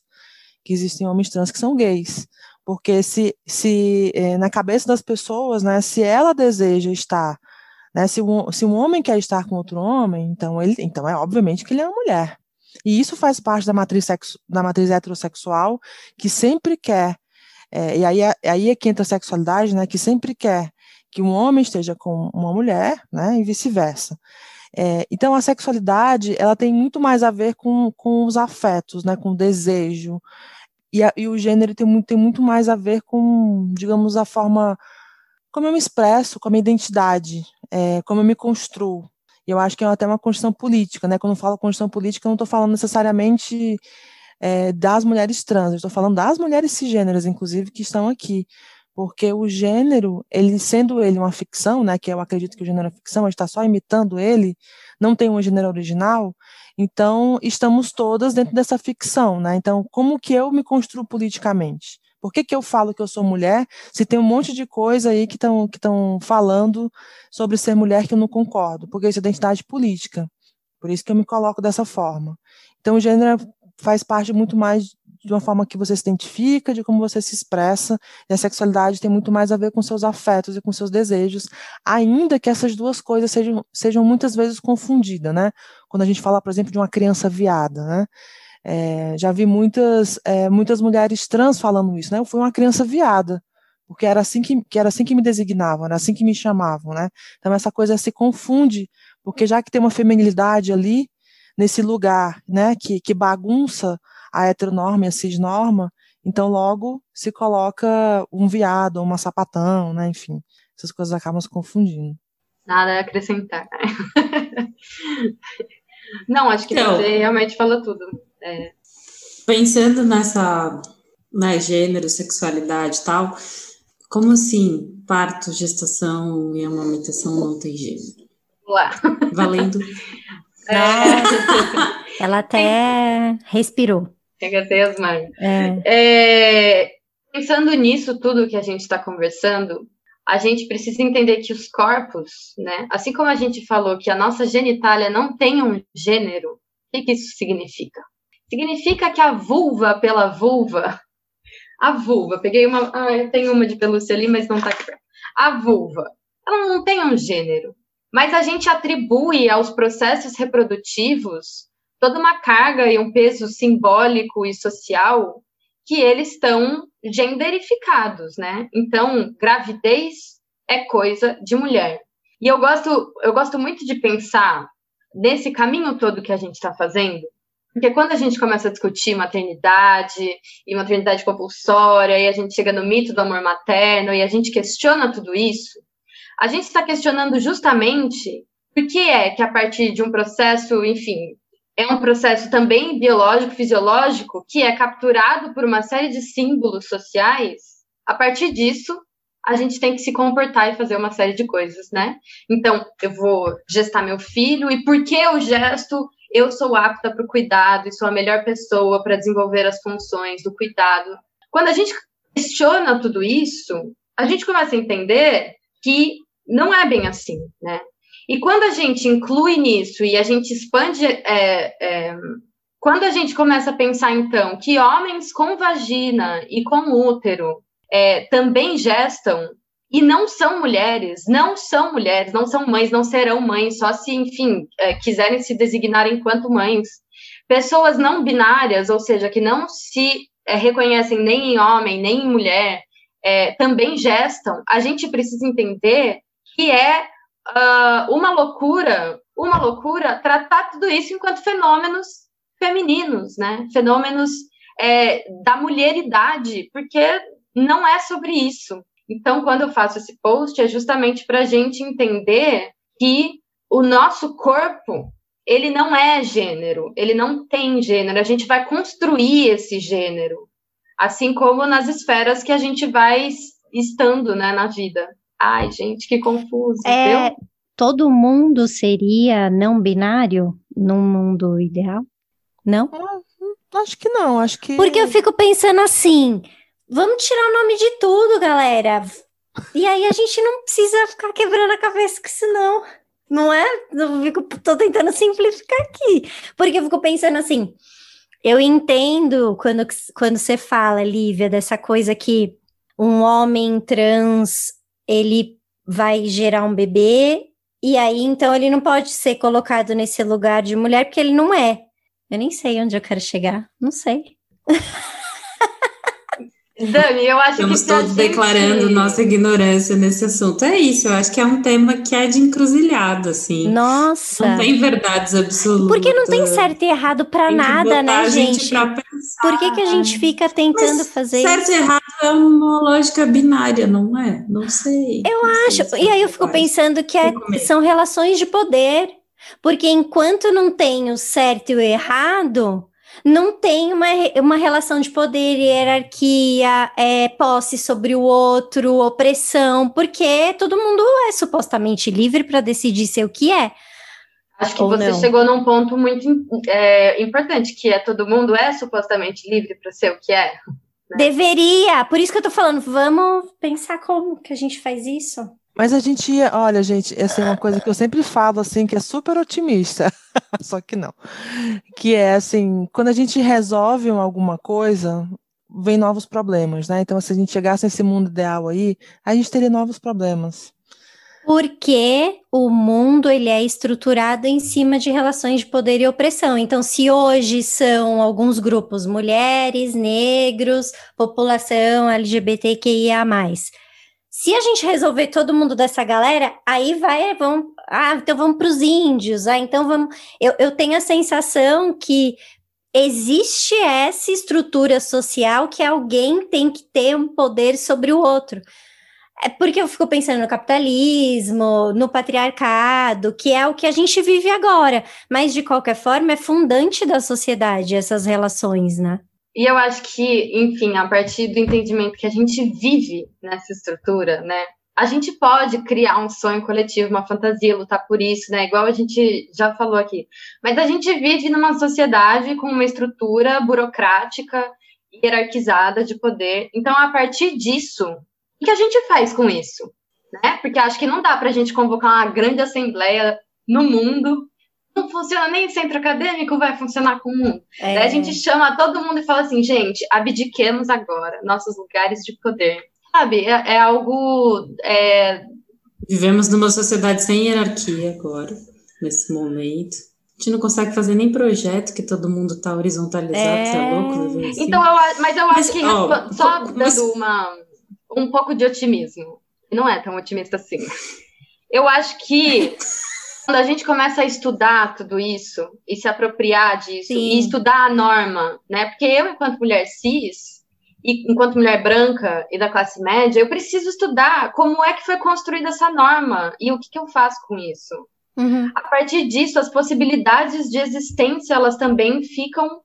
que existem homens trans que são gays. Porque se, se eh, na cabeça das pessoas, né, se ela deseja estar, né, se um, se um homem quer estar com outro homem, então ele, então é obviamente que ele é uma mulher. E isso faz parte da matriz, sexo, da matriz heterossexual, que sempre quer é, e aí, é, aí é que entra a sexualidade, né, que sempre quer que um homem esteja com uma mulher, né, e vice-versa. É, então, a sexualidade, ela tem muito mais a ver com, com os afetos, né, com o desejo, e, a, e o gênero tem muito, tem muito mais a ver com, digamos, a forma como eu me expresso, com a minha identidade, é, como eu me construo. E eu acho que é até uma construção política, né? Quando eu falo construção política, eu não estou falando necessariamente é, das mulheres trans. Estou falando das mulheres cisgêneras, inclusive, que estão aqui. Porque o gênero, ele sendo ele uma ficção, né, que eu acredito que o gênero é ficção, a gente está só imitando ele, não tem um gênero original, então estamos todas dentro dessa ficção, né? Então, como que eu me construo politicamente? Por que, que eu falo que eu sou mulher se tem um monte de coisa aí que estão que falando sobre ser mulher que eu não concordo? Porque isso é identidade política. Por isso que eu me coloco dessa forma. Então, o gênero faz parte muito mais de uma forma que você se identifica, de como você se expressa, e a sexualidade tem muito mais a ver com seus afetos e com seus desejos, ainda que essas duas coisas sejam, sejam muitas vezes confundidas, né? Quando a gente fala, por exemplo, de uma criança viada, né? É, já vi muitas, é, muitas mulheres trans falando isso, né? Eu fui uma criança viada, porque era assim que, que era assim que me designavam, era assim que me chamavam, né? Então essa coisa se confunde, porque já que tem uma feminilidade ali nesse lugar, né, que, que bagunça a heteronorma e a cisnorma, então logo se coloca um viado, uma sapatão, né, enfim, essas coisas acabam se confundindo.
Nada a acrescentar. <laughs> Não, acho que então, você realmente falou tudo. É.
Pensando nessa né, gênero, sexualidade e tal, como assim parto, gestação e amamentação não tem gênero?
Lá.
Valendo. <laughs>
É. <laughs> Ela até respirou.
Regatei as mãos.
É.
É, pensando nisso tudo que a gente está conversando, a gente precisa entender que os corpos, né, assim como a gente falou que a nossa genitália não tem um gênero, o que, que isso significa? Significa que a vulva pela vulva, a vulva, peguei uma, ah, eu tenho uma de pelúcia ali, mas não está aqui perto. A vulva, ela não tem um gênero, mas a gente atribui aos processos reprodutivos toda uma carga e um peso simbólico e social que eles estão genderificados, né? Então, gravidez é coisa de mulher. E eu gosto, eu gosto muito de pensar nesse caminho todo que a gente está fazendo, porque quando a gente começa a discutir maternidade e maternidade compulsória, e a gente chega no mito do amor materno, e a gente questiona tudo isso, a gente está questionando justamente por que é que a partir de um processo, enfim, é um processo também biológico, fisiológico, que é capturado por uma série de símbolos sociais. A partir disso, a gente tem que se comportar e fazer uma série de coisas, né? Então, eu vou gestar meu filho, e porque eu gesto, eu sou apta para o cuidado e sou a melhor pessoa para desenvolver as funções do cuidado. Quando a gente questiona tudo isso, a gente começa a entender que não é bem assim, né? E quando a gente inclui nisso e a gente expande, é, é, quando a gente começa a pensar, então, que homens com vagina e com útero é, também gestam e não são mulheres, não são mulheres, não são mães, não serão mães, só se, enfim, é, quiserem se designar enquanto mães. Pessoas não binárias, ou seja, que não se é, reconhecem nem em homem, nem em mulher, é, também gestam. A gente precisa entender que é uh, uma loucura, uma loucura tratar tudo isso enquanto fenômenos femininos, né? Fenômenos é, da mulheridade, porque não é sobre isso. Então, quando eu faço esse post, é justamente para a gente entender que o nosso corpo ele não é gênero, ele não tem gênero. A gente vai construir esse gênero, assim como nas esferas que a gente vai estando né, na vida. Ai, gente, que confuso. É, viu?
todo mundo seria não binário num mundo ideal? Não?
Ah, acho que não, acho que.
Porque eu fico pensando assim: vamos tirar o nome de tudo, galera. E aí a gente não precisa ficar quebrando a cabeça com isso, não. Não é? Eu fico, tô tentando simplificar aqui. Porque eu fico pensando assim. Eu entendo quando, quando você fala, Lívia, dessa coisa que um homem trans ele vai gerar um bebê e aí então ele não pode ser colocado nesse lugar de mulher porque ele não é. Eu nem sei onde eu quero chegar, não sei. <laughs>
Dani, eu acho
Estamos
que.
Estamos todos gente... declarando nossa ignorância nesse assunto. É isso, eu acho que é um tema que é de encruzilhada, assim.
Nossa.
Não tem verdades absolutas.
Porque não tem certo e errado para nada, né, gente? gente Por que, que a gente fica tentando Mas fazer
certo
isso?
Certo e errado é uma lógica binária, não é? Não sei.
Eu
não
acho. Sei e aí eu fico pensando que é, são relações de poder. Porque enquanto não tem o certo e o errado, não tem uma, uma relação de poder, hierarquia, é, posse sobre o outro, opressão, porque todo mundo é supostamente livre para decidir ser o que é.
Acho que você não. chegou num ponto muito é, importante, que é todo mundo é supostamente livre para ser o que é.
Né? Deveria, por isso que eu tô falando, vamos pensar como que a gente faz isso.
Mas a gente olha, gente, essa é uma coisa que eu sempre falo, assim, que é super otimista, <laughs> só que não. Que é assim, quando a gente resolve alguma coisa, vem novos problemas, né? Então, se a gente chegasse nesse mundo ideal aí, a gente teria novos problemas.
Porque o mundo ele é estruturado em cima de relações de poder e opressão. Então, se hoje são alguns grupos, mulheres, negros, população LGBTQIA+, se a gente resolver todo mundo dessa galera, aí vai, vamos, ah, então vamos para os índios, ah, então vamos. Eu, eu tenho a sensação que existe essa estrutura social que alguém tem que ter um poder sobre o outro. É porque eu fico pensando no capitalismo, no patriarcado, que é o que a gente vive agora, mas de qualquer forma é fundante da sociedade essas relações, né?
E eu acho que, enfim, a partir do entendimento que a gente vive nessa estrutura, né? A gente pode criar um sonho coletivo, uma fantasia, lutar por isso, né? Igual a gente já falou aqui. Mas a gente vive numa sociedade com uma estrutura burocrática, hierarquizada de poder. Então, a partir disso, o que a gente faz com isso? Né? Porque acho que não dá para a gente convocar uma grande assembleia no mundo não funciona nem centro acadêmico, vai funcionar com um. É. Daí a gente chama todo mundo e fala assim, gente, abdiquemos agora nossos lugares de poder. Sabe, é, é algo. É...
Vivemos numa sociedade sem hierarquia agora, nesse momento. A gente não consegue fazer nem projeto que todo mundo está horizontalizado, é... é louco?
Assim. Então, eu, mas eu acho que ó, só mas... dando uma, um pouco de otimismo. Não é tão otimista assim. Eu acho que quando a gente começa a estudar tudo isso e se apropriar disso Sim. e estudar a norma, né? Porque eu, enquanto mulher cis, e enquanto mulher branca e da classe média, eu preciso estudar como é que foi construída essa norma e o que, que eu faço com isso. Uhum. A partir disso, as possibilidades de existência elas também ficam,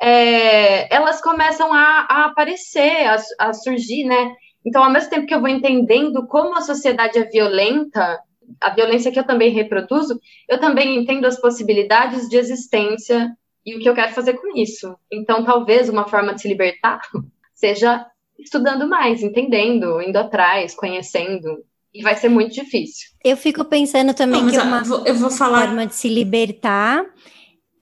é, elas começam a, a aparecer, a, a surgir, né? Então, ao mesmo tempo que eu vou entendendo como a sociedade é violenta a violência que eu também reproduzo, eu também entendo as possibilidades de existência e o que eu quero fazer com isso. Então, talvez uma forma de se libertar <laughs> seja estudando mais, entendendo, indo atrás, conhecendo. E vai ser muito difícil.
Eu fico pensando também Não, que uma
eu vou, eu vou falar...
forma de se libertar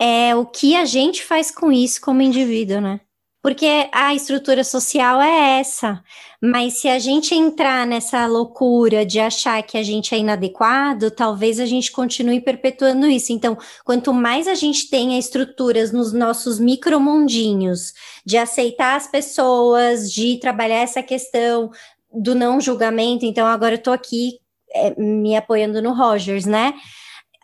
é o que a gente faz com isso como indivíduo, né? Porque a estrutura social é essa. Mas se a gente entrar nessa loucura de achar que a gente é inadequado, talvez a gente continue perpetuando isso. Então, quanto mais a gente tenha estruturas nos nossos micromundinhos, de aceitar as pessoas, de trabalhar essa questão do não julgamento, então agora eu tô aqui é, me apoiando no Rogers, né?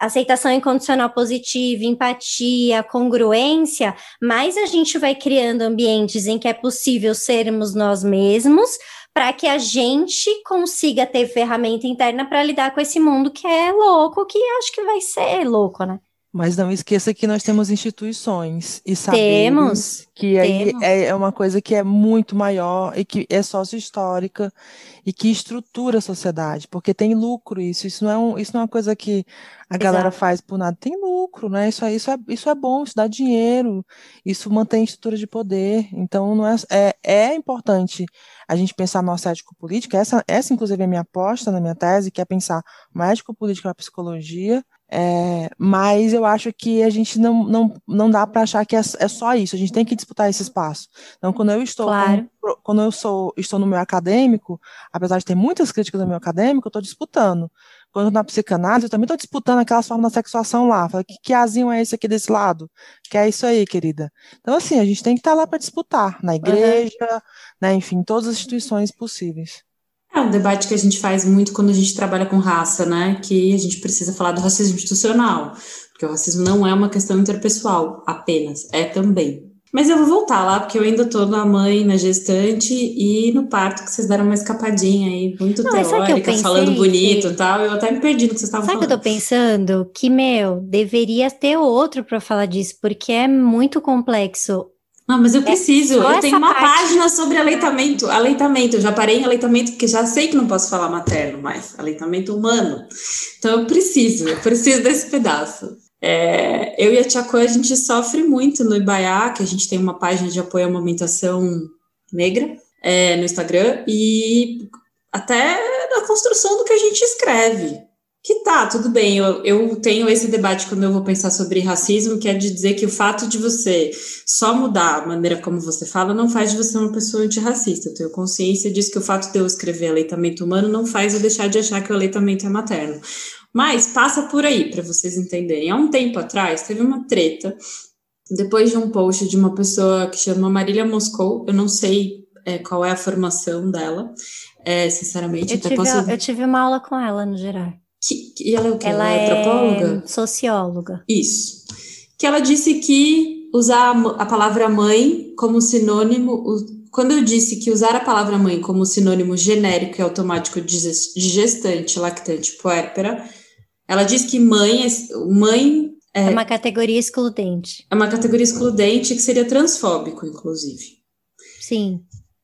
Aceitação incondicional positiva, empatia, congruência, mais a gente vai criando ambientes em que é possível sermos nós mesmos, para que a gente consiga ter ferramenta interna para lidar com esse mundo que é louco, que acho que vai ser louco, né?
Mas não esqueça que nós temos instituições e sabemos que aí temos. É, é uma coisa que é muito maior e que é sócio-histórica e que estrutura a sociedade, porque tem lucro isso, isso não é, um, isso não é uma coisa que a Exato. galera faz por nada, tem lucro, né? Isso, é, isso, é, isso é bom, isso dá dinheiro, isso mantém estrutura de poder, então não é, é, é importante a gente pensar no ético político, essa, essa inclusive é a minha aposta na minha tese, que é pensar uma ético política na psicologia, é, mas eu acho que a gente não, não, não dá para achar que é, é, só isso, a gente tem que disputar esse espaço. Então, quando eu estou claro. quando eu sou, estou no meu acadêmico, apesar de ter muitas críticas no meu acadêmico, eu estou disputando. Quando na psicanálise, eu também estou disputando aquelas formas da sexuação lá. Falo, que, que azinho é esse aqui desse lado? Que é isso aí, querida. Então, assim, a gente tem que estar tá lá para disputar, na igreja, uhum. né, enfim, todas as instituições possíveis.
É um debate que a gente faz muito quando a gente trabalha com raça, né? Que a gente precisa falar do racismo institucional, porque o racismo não é uma questão interpessoal apenas, é também. Mas eu vou voltar lá, porque eu ainda tô na mãe, na gestante e no parto, que vocês deram uma escapadinha aí, muito
Não, que
teórica, falando bonito e tal. Eu até me perdi no que vocês estavam
Sabe o que eu
falando.
tô pensando? Que, meu, deveria ter outro para falar disso, porque é muito complexo.
Não, mas eu preciso.
só
eu tenho uma
parte.
página sobre aleitamento. Aleitamento. Eu já parei em aleitamento porque já sei que não posso falar materno mais. Aleitamento humano. Então eu preciso. Eu preciso desse pedaço. É, eu e a Tia Coa, a gente sofre muito no Ibaiá, que a gente tem uma página de apoio à amamentação negra é, no Instagram e até na construção do que a gente escreve. Que tá, tudo bem, eu, eu tenho esse debate quando eu vou pensar sobre racismo, que é de dizer que o fato de você só mudar a maneira como você fala não faz de você uma pessoa antirracista. Eu tenho consciência disso que o fato de eu escrever aleitamento humano não faz eu deixar de achar que o aleitamento é materno. Mas passa por aí, para vocês entenderem. Há um tempo atrás, teve uma treta, depois de um post de uma pessoa que chama Marília Moscou, eu não sei é, qual é a formação dela, é, sinceramente,
Eu
até
tive,
posso...
eu tive uma aula com ela no geral.
Que, que- ela é o quê?
Ela
é antropóloga?
é socióloga.
Isso. Que ela disse que usar a a palavra mãe como sinônimo. o- Quando eu disse que usar a palavra mãe como sinônimo genérico e automático de ges- de gestante, lactante, puérpera, ela diz que mãe, é- mãe
É uma categoria excludente.
é uma categoria excludente que seria transfóbico, inclusive.
Sim.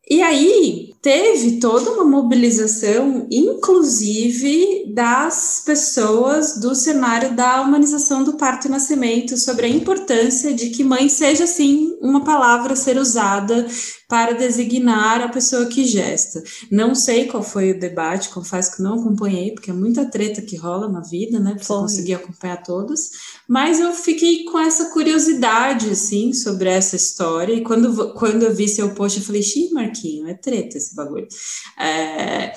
E aí teve toda uma mobilização, inclusive das pessoas do cenário da humanização do parto e nascimento, sobre a importância de que mãe seja sim uma palavra a ser usada para designar a pessoa que gesta. Não sei qual foi o debate, confesso que não acompanhei, porque é muita treta que rola na vida, né?
Foi.
conseguir acompanhar todas. Mas eu fiquei com essa curiosidade, assim, sobre essa história. E quando, quando eu vi seu post, eu falei, xiii, Marquinho, é treta esse bagulho. É,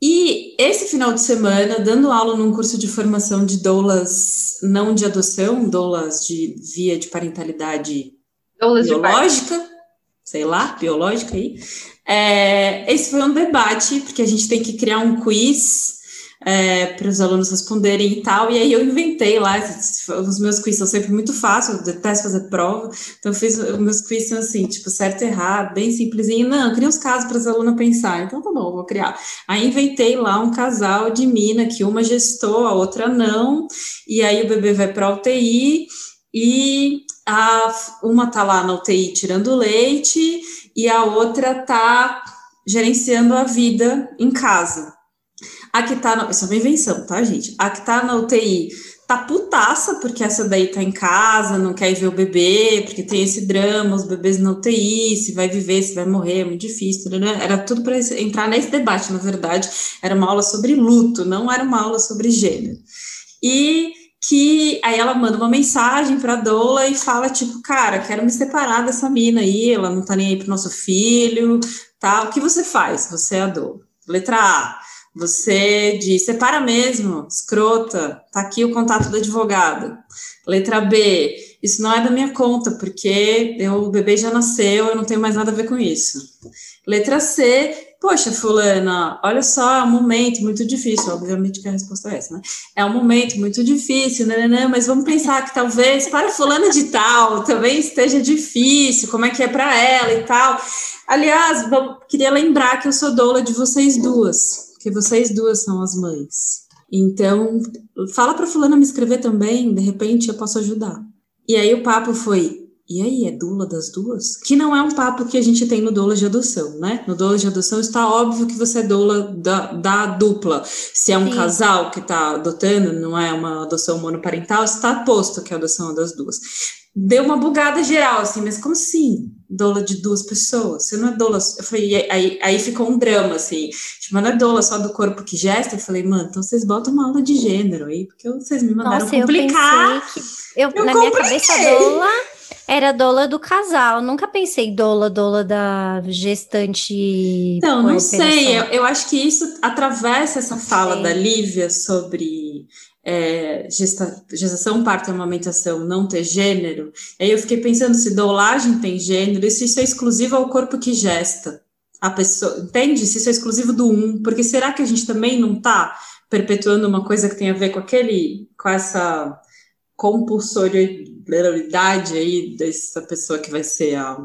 E esse final de semana, dando aula num curso de formação de doulas não de adoção, doulas de via de parentalidade
Doulas de
biológica, sei lá, biológica aí. É, esse foi um debate, porque a gente tem que criar um quiz para os alunos responderem e tal, e aí eu inventei lá, os meus quiz são sempre muito fáceis, eu detesto fazer prova, então eu fiz, os meus quiz são assim, tipo, certo e errado, bem simplesinho, não, eu cria uns casos para as alunas pensar, então tá bom, vou criar. Aí inventei lá um casal de mina, que uma gestou, a outra não, e aí o bebê vai para UTI, e a, uma tá lá na UTI tirando leite e a outra tá gerenciando a vida em casa. A que tá, na, isso é uma invenção, tá, gente? A que tá na UTI tá putaça, porque essa daí tá em casa, não quer ir ver o bebê, porque tem esse drama, os bebês na UTI, se vai viver, se vai morrer, é muito difícil, né? Era tudo para entrar nesse debate, na verdade, era uma aula sobre luto, não era uma aula sobre gênero. E que aí ela manda uma mensagem para Dola e fala tipo, cara, quero me separar dessa mina aí, ela não tá nem aí pro nosso filho, tá? O que você faz? Você é a Dola. Letra A, você diz, separa mesmo, escrota, tá aqui o contato do advogado. Letra B, isso não é da minha conta, porque eu, o bebê já nasceu, eu não tenho mais nada a ver com isso. Letra C, poxa, fulana, olha só, é um momento muito difícil, obviamente que a resposta é essa, né? É um momento muito difícil, né, né, mas vamos pensar que talvez para fulana de tal também esteja difícil, como é que é para ela e tal. Aliás, queria lembrar que eu sou doula de vocês duas, que vocês duas são as mães. Então, fala para fulana me escrever também, de repente eu posso ajudar. E aí o papo foi, e aí, é doula das duas? Que não é um papo que a gente tem no doula de adoção, né? No doula de adoção está óbvio que você é doula da, da dupla. Se é um
Sim.
casal que está adotando, não é uma adoção monoparental, está posto que a adoção é das duas. Deu uma bugada geral, assim, mas como assim? Doula de duas pessoas? Você não é doula. Eu falei, aí, aí ficou um drama, assim. Tipo, mas não é doula só do corpo que gesta? Eu falei, mano, então vocês botam uma aula de gênero aí, porque vocês me mandaram
Nossa, eu
complicar.
que. Eu,
Eu
na minha cabeça, doula era doula do casal. Nunca pensei doula, doula da gestante.
Então, não
puérpera
sei, eu, eu acho que isso atravessa essa fala
Sei.
da Lívia sobre é, gesta- gestação, parto e amamentação não ter gênero. Aí eu fiquei pensando se doulagem tem gênero, e se isso é exclusivo ao corpo que gesta. A pessoa, entende? Se isso é exclusivo do um, porque será que a gente também não está perpetuando uma coisa que tem a ver com aquele, com essa compulsoriedade aí dessa pessoa que vai ser a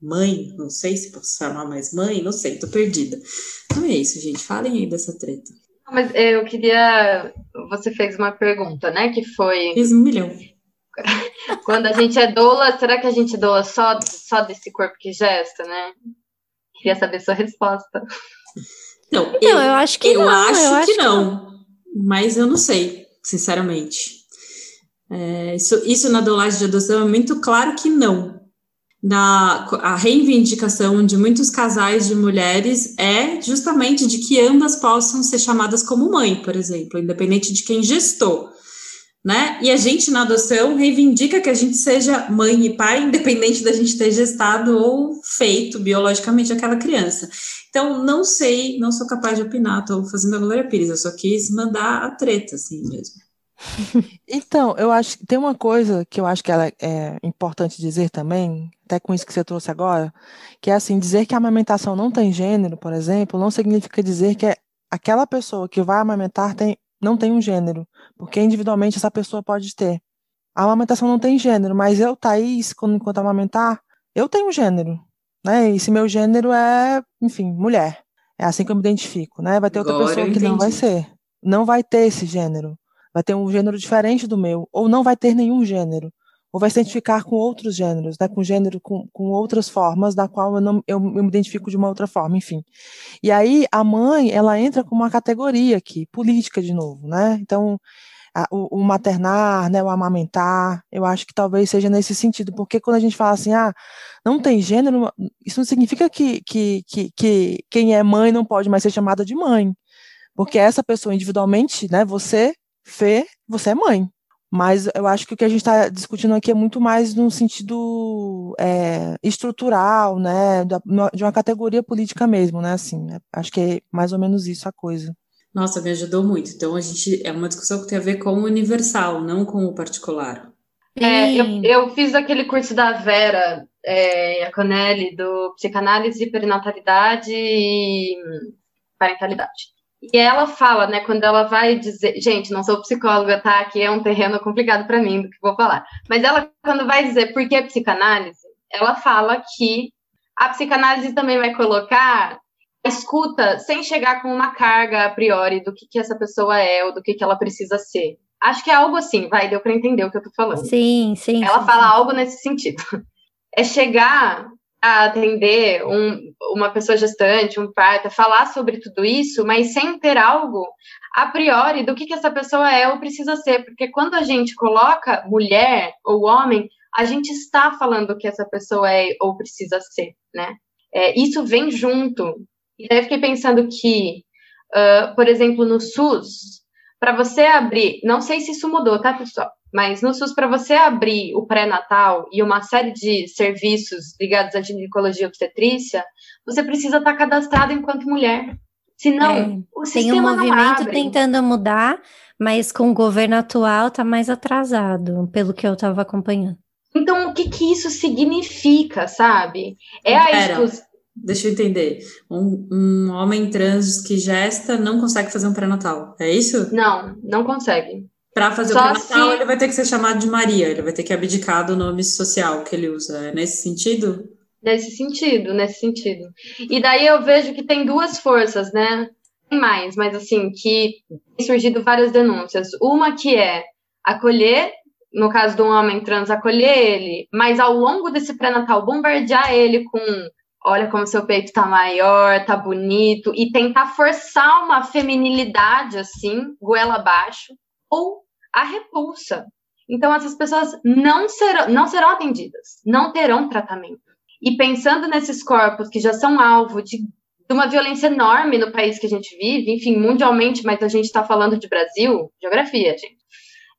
mãe, não sei se posso chamar mais mãe, não sei, tô perdida. Então é isso, gente, falem aí dessa treta.
Mas eu queria. Você fez uma pergunta, né? Que foi.
Fiz um milhão. <laughs>
Quando a gente é doula, será que a gente doa só, só desse corpo que gesta, né? Queria saber sua resposta.
Não,
Então, eu, acho que
eu
não.
acho
eu acho
que não, mas eu não sei, sinceramente. É, isso, isso na dolagem de adoção é muito claro que não. Na, a reivindicação de muitos casais de mulheres é justamente de que ambas possam ser chamadas como mãe, por exemplo, independente de quem gestou. Né? E a gente na adoção reivindica que a gente seja mãe e pai, independente da gente ter gestado ou feito biologicamente aquela criança. Então, não sei, não sou capaz de opinar, estou fazendo a Glória Pires, eu só quis mandar a treta, assim mesmo.
Então, eu acho que tem uma coisa que eu acho que ela é importante dizer também, até com isso que você trouxe agora, que é assim, dizer que a amamentação não tem gênero, por exemplo, não significa dizer que aquela pessoa que vai amamentar tem, não tem um gênero, porque individualmente essa pessoa pode ter. A amamentação não tem gênero, mas eu, Thaís, quando enquanto amamentar, eu tenho um gênero, né? E se meu gênero é, enfim, mulher. É assim que eu me identifico, né? Vai ter outra
Agora
pessoa que não vai ser. Não vai ter esse gênero. Vai ter um gênero diferente do meu, ou não vai ter nenhum gênero. Ou vai se identificar com outros gêneros, né? Com gênero, com, com outras formas, da qual eu, não, eu, eu me identifico de uma outra forma, enfim. E aí a mãe, ela entra com uma categoria aqui, política de novo, né? Então, a- o, o maternar, né, o amamentar, eu acho que talvez seja nesse sentido, porque quando a gente fala assim, ah, não tem gênero, isso não significa que, que, que, que quem é mãe não pode mais ser chamada de mãe, porque essa pessoa individualmente, né, você, Fê, você é mãe. Mas eu acho que o que a gente está discutindo aqui é muito mais no sentido é, estrutural, né, da- de uma categoria política mesmo, né, assim, é- acho que é mais ou menos isso a coisa.
Nossa, me ajudou muito. Então, a gente é uma discussão que tem a ver com o universal, não com o particular.
É, eu, eu fiz aquele curso da Vera é, Iaconelli, do Psicanálise, Perinatalidade e Parentalidade. E ela fala, né, quando ela vai dizer. Gente, não sou psicóloga, tá? Aqui é um terreno complicado para mim do que vou falar. Mas ela, quando vai dizer por que psicanálise, ela fala que a psicanálise também vai colocar a escuta sem chegar com uma carga a priori do que, que essa pessoa é ou do que, que ela precisa ser. Acho que é algo assim, vai, deu para entender o que eu tô falando.
Sim, sim.
Ela
sim,
fala
sim.
algo nesse sentido. <laughs> É chegar atender um- uma pessoa gestante, um parto, falar sobre tudo isso, mas sem ter algo a priori do que, que essa pessoa é ou precisa ser. Porque quando a gente coloca mulher ou homem, a gente está falando o que essa pessoa é ou precisa ser, né? É, isso vem junto. E daí eu fiquei pensando que, ah, por exemplo, no SUS, para você abrir, não sei se isso mudou, tá, pessoal? Mas no SUS, para você abrir o pré-natal e uma série de serviços ligados à ginecologia e obstetrícia, você precisa estar cadastrado enquanto mulher. Senão,
É,
o
Tem um
sistema não
movimento
abre.
tentando mudar, mas com o governo atual tá mais atrasado, pelo que eu tava acompanhando.
Então, o que que isso significa, sabe? É a exclusão.
Deixa eu entender. Um, um homem trans que gesta não consegue fazer um pré-natal. É isso?
Não, não consegue.
Para fazer
Só
o pré-natal,
se-
ele vai ter que ser chamado de Maria. Ele vai ter que abdicar do nome social que ele usa. É nesse sentido?
Nesse sentido, nesse sentido. E daí eu vejo que tem duas forças, né? Tem mais, mas assim, que tem surgido várias denúncias. Uma que é acolher, no caso de um homem trans, acolher ele, mas ao longo desse pré-natal bombardear ele com olha como seu peito tá maior, tá bonito, e tentar forçar uma feminilidade assim, goela abaixo, ou a repulsa. Então essas pessoas não serão, não serão atendidas, não terão tratamento. E pensando nesses corpos que já são alvo de, de uma violência enorme no país que a gente vive, enfim, mundialmente, mas a gente está falando de Brasil, geografia, gente.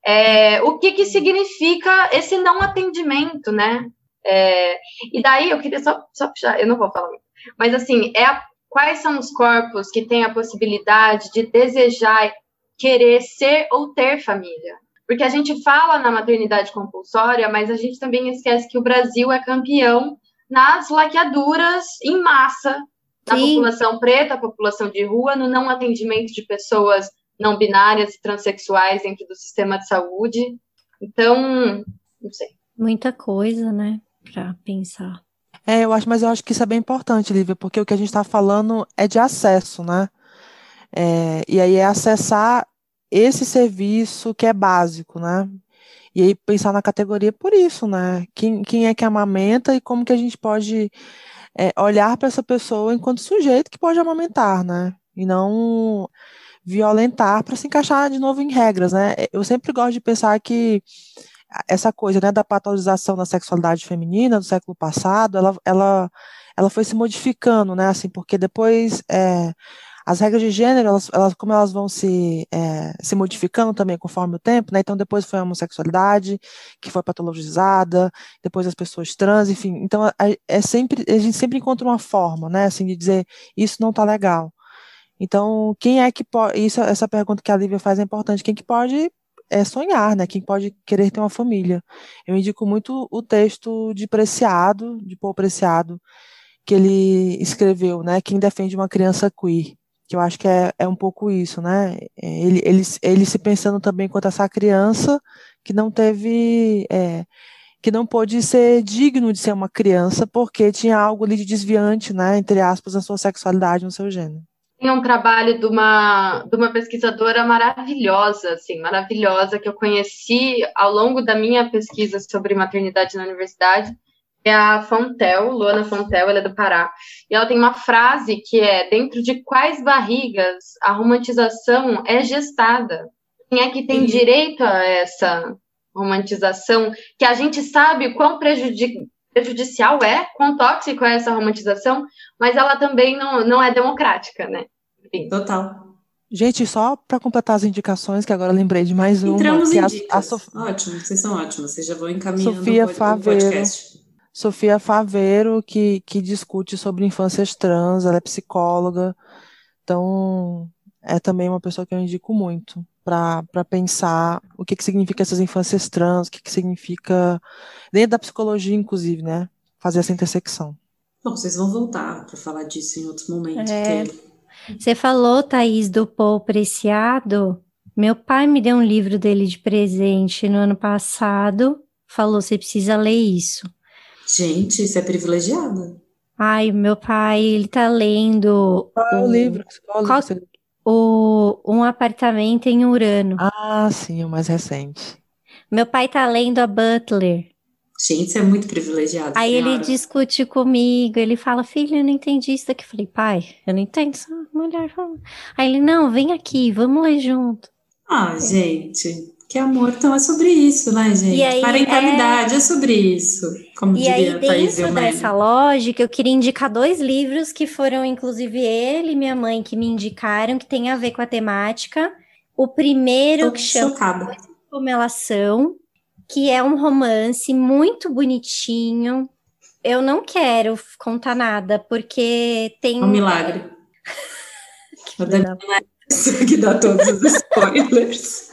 É, o que, que significa esse não atendimento, né? É, e daí eu queria só, só puxar, eu não vou falar muito, mas assim, é a- quais são os corpos que têm a possibilidade de desejar, querer ser ou ter família? Porque a gente fala na maternidade compulsória, mas a gente também esquece que o Brasil é campeão nas laqueaduras em massa na
Sim.
população preta, população de rua, no não atendimento de pessoas não binárias e transexuais dentro do sistema de saúde. Então, não sei.
Muita coisa, né, para pensar.
É, eu acho, mas eu acho que isso é bem importante, Lívia, porque o que a gente está falando é de acesso, né? É, e aí é acessar esse serviço que é básico, né? E aí pensar na categoria por isso, né? Quem, quem é que amamenta e como que a gente pode é, olhar para essa pessoa enquanto sujeito que pode amamentar, né? E não violentar para se encaixar de novo em regras, né? Eu sempre gosto de pensar que essa coisa né, da patologização da sexualidade feminina do século passado, ela, ela, ela foi se modificando, né? Assim, porque depois é, as regras de gênero, elas, elas, como elas vão se, é, se modificando também conforme o tempo, né? Então depois foi a homossexualidade, que foi patologizada, depois as pessoas trans, enfim. Então é sempre, a gente sempre encontra uma forma, né? Assim, de dizer isso não está legal. Então, quem é que pode. Isso, essa pergunta que a Lívia faz é importante. Quem que pode é sonhar, né? Quem pode querer ter uma família. Eu indico muito o texto de Preciado, de Paul Preciado, que ele escreveu, né? Quem defende uma criança queer. Que eu acho que é, é um pouco isso, né? É, ele, ele, ele se pensando também quanto essa criança que não teve. É, que não pôde ser digno de ser uma criança porque tinha algo ali de desviante, né, entre aspas, na sua sexualidade, no seu gênero.
Tem um trabalho de uma, de uma pesquisadora maravilhosa, assim, maravilhosa, que eu conheci ao longo da minha pesquisa sobre maternidade na universidade, é a Fontel, Luana Fontel, ela é do Pará, e ela tem uma frase que é, dentro de quais barrigas a romantização é gestada? Quem é que tem uhum. direito a essa romantização, que a gente sabe quão prejudica, prejudicial é, quão tóxico é essa romantização, mas ela também não, não é democrática, né?
Enfim. Total.
Gente, só para completar as indicações, que agora lembrei de mais uma.
Entramos
em
a, dicas. A Sof... Ótimo, vocês são ótimos, vocês já vão encaminhando
Sofia Faveiro, podcast. Sofia Faveiro, que, que discute sobre infâncias trans, ela é psicóloga, então é também uma pessoa que eu indico muito para pensar o que, que significa essas infâncias trans, o que, que significa, dentro da psicologia, inclusive, né? Fazer essa intersecção.
Bom, vocês vão voltar para falar disso em outros momentos.
É. Porque... Você falou, Thaís, do Paul Preciado. Meu pai me deu um livro dele de presente no ano passado. Falou: você precisa ler isso.
Gente, isso é privilegiado.
Ai, meu pai, ele tá lendo.
Qual é o livro?
Qual, Qual, o, um apartamento em Urano.
Ah, sim, o mais recente.
Meu pai tá lendo a Butler.
Gente, você é muito privilegiado.
Aí senhora. ele discute comigo, ele fala, filho, eu não entendi isso daqui. Eu falei, pai, eu não entendo essa mulher. Aí ele, não, vem aqui, vamos ler junto.
Ah, gente, que amor, então é sobre isso, né, gente? Aí, Parentalidade é... é... sobre isso, como
e
diria
aí, dentro dessa lógica, eu queria indicar dois livros que foram, inclusive, ele e minha mãe que me indicaram, que tem a ver com a temática. O primeiro, Tô que chama Como Elas São, que é um romance muito bonitinho. Eu não quero contar nada, porque tem...
Um milagre. <laughs> que, <laughs> que dá todos os spoilers.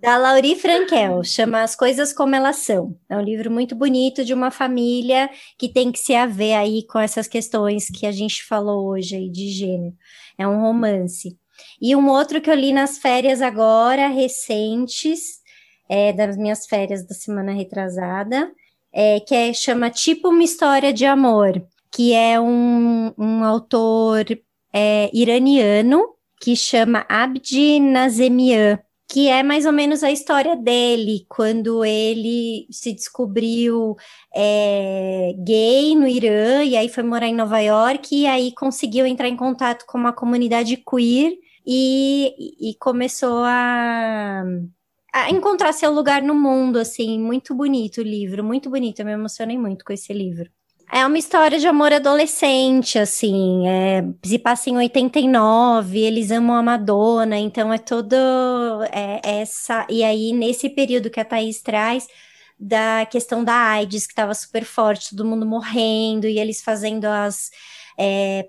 Da Lauri Frankel, chama As Coisas Como Elas São. É um livro muito bonito de uma família que tem que se haver aí com essas questões que a gente falou hoje aí de gênero. É um romance. E um outro que eu li nas férias agora, recentes, é, das minhas férias da semana retrasada, é, que é, chama Tipo uma História de Amor, que é um, um autor é, iraniano que chama Abdi Nazemian que é mais ou menos a história dele, quando ele se descobriu é, gay no Irã, e aí foi morar em Nova York, e aí conseguiu entrar em contato com uma comunidade queer e, e começou a, a encontrar seu lugar no mundo, assim, muito bonito o livro, muito bonito, eu me emocionei muito com esse livro. É uma história de amor adolescente, assim, é, se passa em 89, eles amam a Madonna, então é todo é, essa... E aí, nesse período que a Thaís traz, da questão da AIDS, que estava super forte, todo mundo morrendo, e eles fazendo as... É,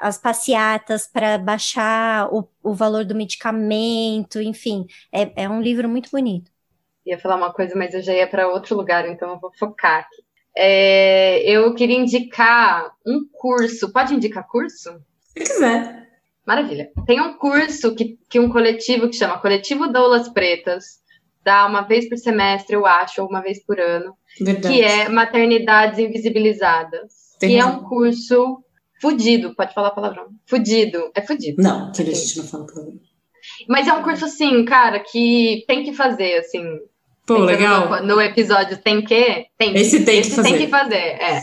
as passeatas para baixar o, o valor do medicamento, enfim, é, é um livro muito bonito.
Ia falar uma coisa, mas eu já ia para outro lugar, então eu vou focar aqui. É, eu queria indicar um curso. Pode indicar curso?
Se quiser.
Maravilha. Tem um curso que, que um coletivo que chama Coletivo Doulas Pretas dá uma vez por semestre, eu acho, ou uma vez por ano,
Verdade.
que é Maternidades Invisibilizadas.
Tem
que é
razão.
um curso fudido, pode falar palavrão. Fudido, é fudido.
Não, que a gente não fala palavrão.
Mas é um curso assim, cara, que tem que fazer, assim.
Pô, legal.
No, no episódio tem que, tem que.
Esse tem que fazer.
tem que fazer, é.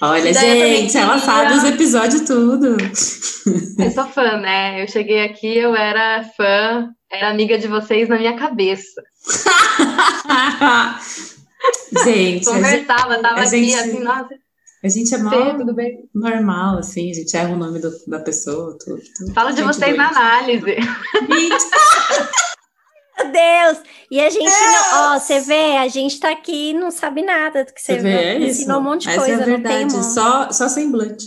Olha, gente, ela
queria-
sabe os episódios tudo. <laughs>
Eu sou fã, né? Eu cheguei aqui, eu era fã, era amiga de vocês na minha cabeça. <laughs>
gente,
Conversava, tava aqui
gente-
assim, nossa,
a gente é mal
tudo bem?
normal, assim, a gente erra o nome do- da pessoa. Tudo, tudo.
Fala de vocês na
doida.
análise.
Gente, <laughs>
Meu Deus! E a gente não. Ó, você vê, a gente tá aqui e não sabe nada do que você,
Você vê, é
ensinou um monte de
Essa
coisa,
é a
não tem
verdade,
um-
só, só semblante.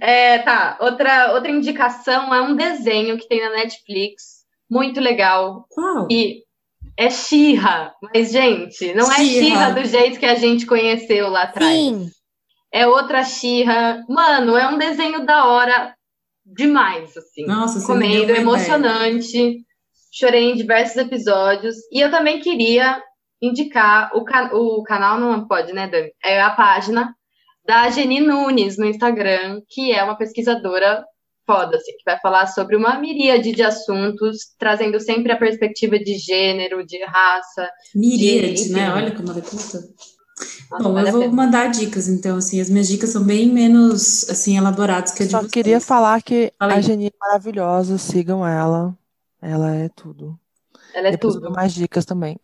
É, tá. Outra, outra indicação é um desenho que tem na Netflix, muito legal.
Qual?
E é Xirra. Mas, gente, não é. Xirra do jeito que a gente conheceu lá atrás.
Sim,
É outra Xirra. Mano, é um desenho da hora demais, assim.
Nossa,
Comendo, emocionante. Chorei em diversos episódios. E eu também queria indicar o, ca- o canal, não pode, né, Dani? É a página da Geni Nunes no Instagram, que é uma pesquisadora foda, assim, que vai falar sobre uma miríade de assuntos, trazendo sempre a perspectiva de gênero, de raça.
Miríade,
De-
né? Olha como ela é puta.
Nossa,
Bom,
vale
eu vou
pena.
mandar dicas, então, assim, as minhas dicas são bem menos, assim, elaboradas que a de
Só
vocês.
queria falar que a. Geni é maravilhosa, sigam ela. Ela é tudo.
Ela é
Depois eu
tudo.
mais dicas também.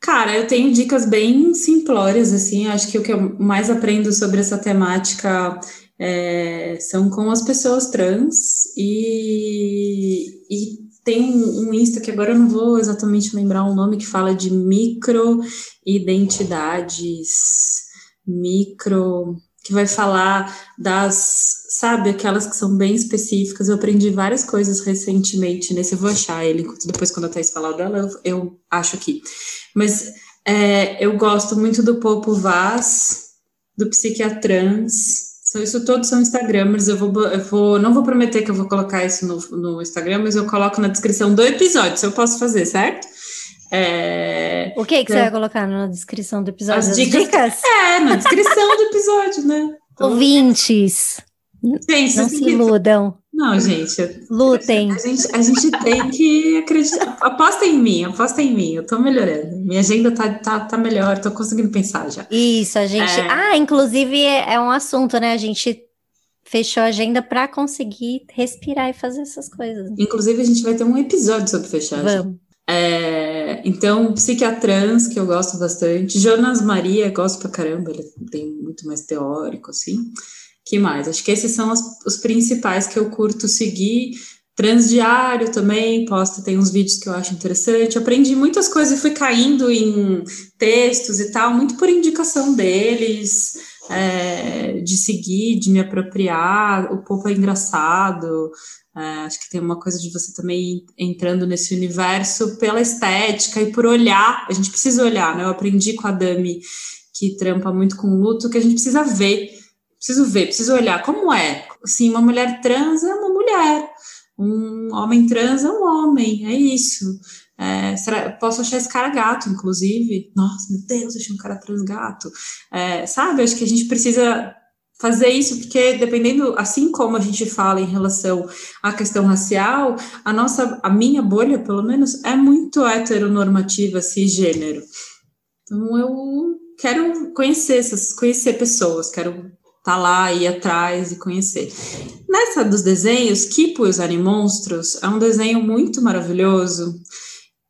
Cara, eu tenho dicas bem simplórias, assim, acho que o que eu mais aprendo sobre essa temática é, são com as pessoas trans e, e tem um, um Insta que agora eu não vou exatamente lembrar o nome, que fala de micro-identidades, micro, que vai falar das, sabe, aquelas que são bem específicas. Eu aprendi várias coisas recentemente nesse, eu vou achar ele, depois quando a Thais falar dela, eu, eu acho aqui. Mas é, eu gosto muito do Popo Vaz, do Psiquiatrans. São, isso todos são Instagramers. Eu vou, eu vou, não vou prometer que eu vou colocar isso no, no Instagram, mas eu coloco na descrição do episódio, se eu posso fazer, certo? É,
O que, que você
É.
vai colocar na descrição do episódio?
As
As
dicas-
dicas?
é, na descrição do episódio, né? Então,
Ouvintes,
gente,
não se iludam,
Não, gente,
lutem.
a gente, a gente tem que acreditar. Aposta em mim, aposta em mim. Eu tô melhorando. Minha agenda tá, tá, tá melhor, tô conseguindo pensar já.
Isso, a gente.
É.
Ah, inclusive é, é um assunto, né? A gente fechou a agenda para conseguir respirar e fazer essas coisas.
Inclusive, a gente vai ter um episódio sobre fechagem.
Vamos.
É, então, Psiquiatrans, que eu gosto bastante. Jonas Maria, gosto pra caramba, ele tem muito mais teórico, assim. que mais? Acho que esses são os, principais que eu curto seguir. Transdiário também, posta, tem uns vídeos que eu acho interessante. Eu aprendi muitas coisas e fui caindo em textos e tal, muito por indicação deles, é, de seguir, de me apropriar. O povo é engraçado. É, acho que tem uma coisa de você também entrando nesse universo pela estética e por olhar. A gente precisa olhar, né? Eu aprendi com a Dami, que trampa muito com luto, que a gente precisa ver. Preciso ver, preciso olhar como é. Assim, uma mulher trans é uma mulher, um homem trans é um homem, é isso. É, será, posso achar esse cara gato, inclusive. Nossa, meu Deus, achei um cara trans gato. É, sabe, acho que a gente precisa fazer isso, porque dependendo, assim como a gente fala em relação à questão racial, a nossa, a minha bolha, pelo menos, é muito heteronormativa, cisgênero. Então eu quero conhecer essas, conhecer pessoas, quero estar tá lá, ir atrás e conhecer. Nessa dos desenhos, Kipo e os Animonstros é um desenho muito maravilhoso,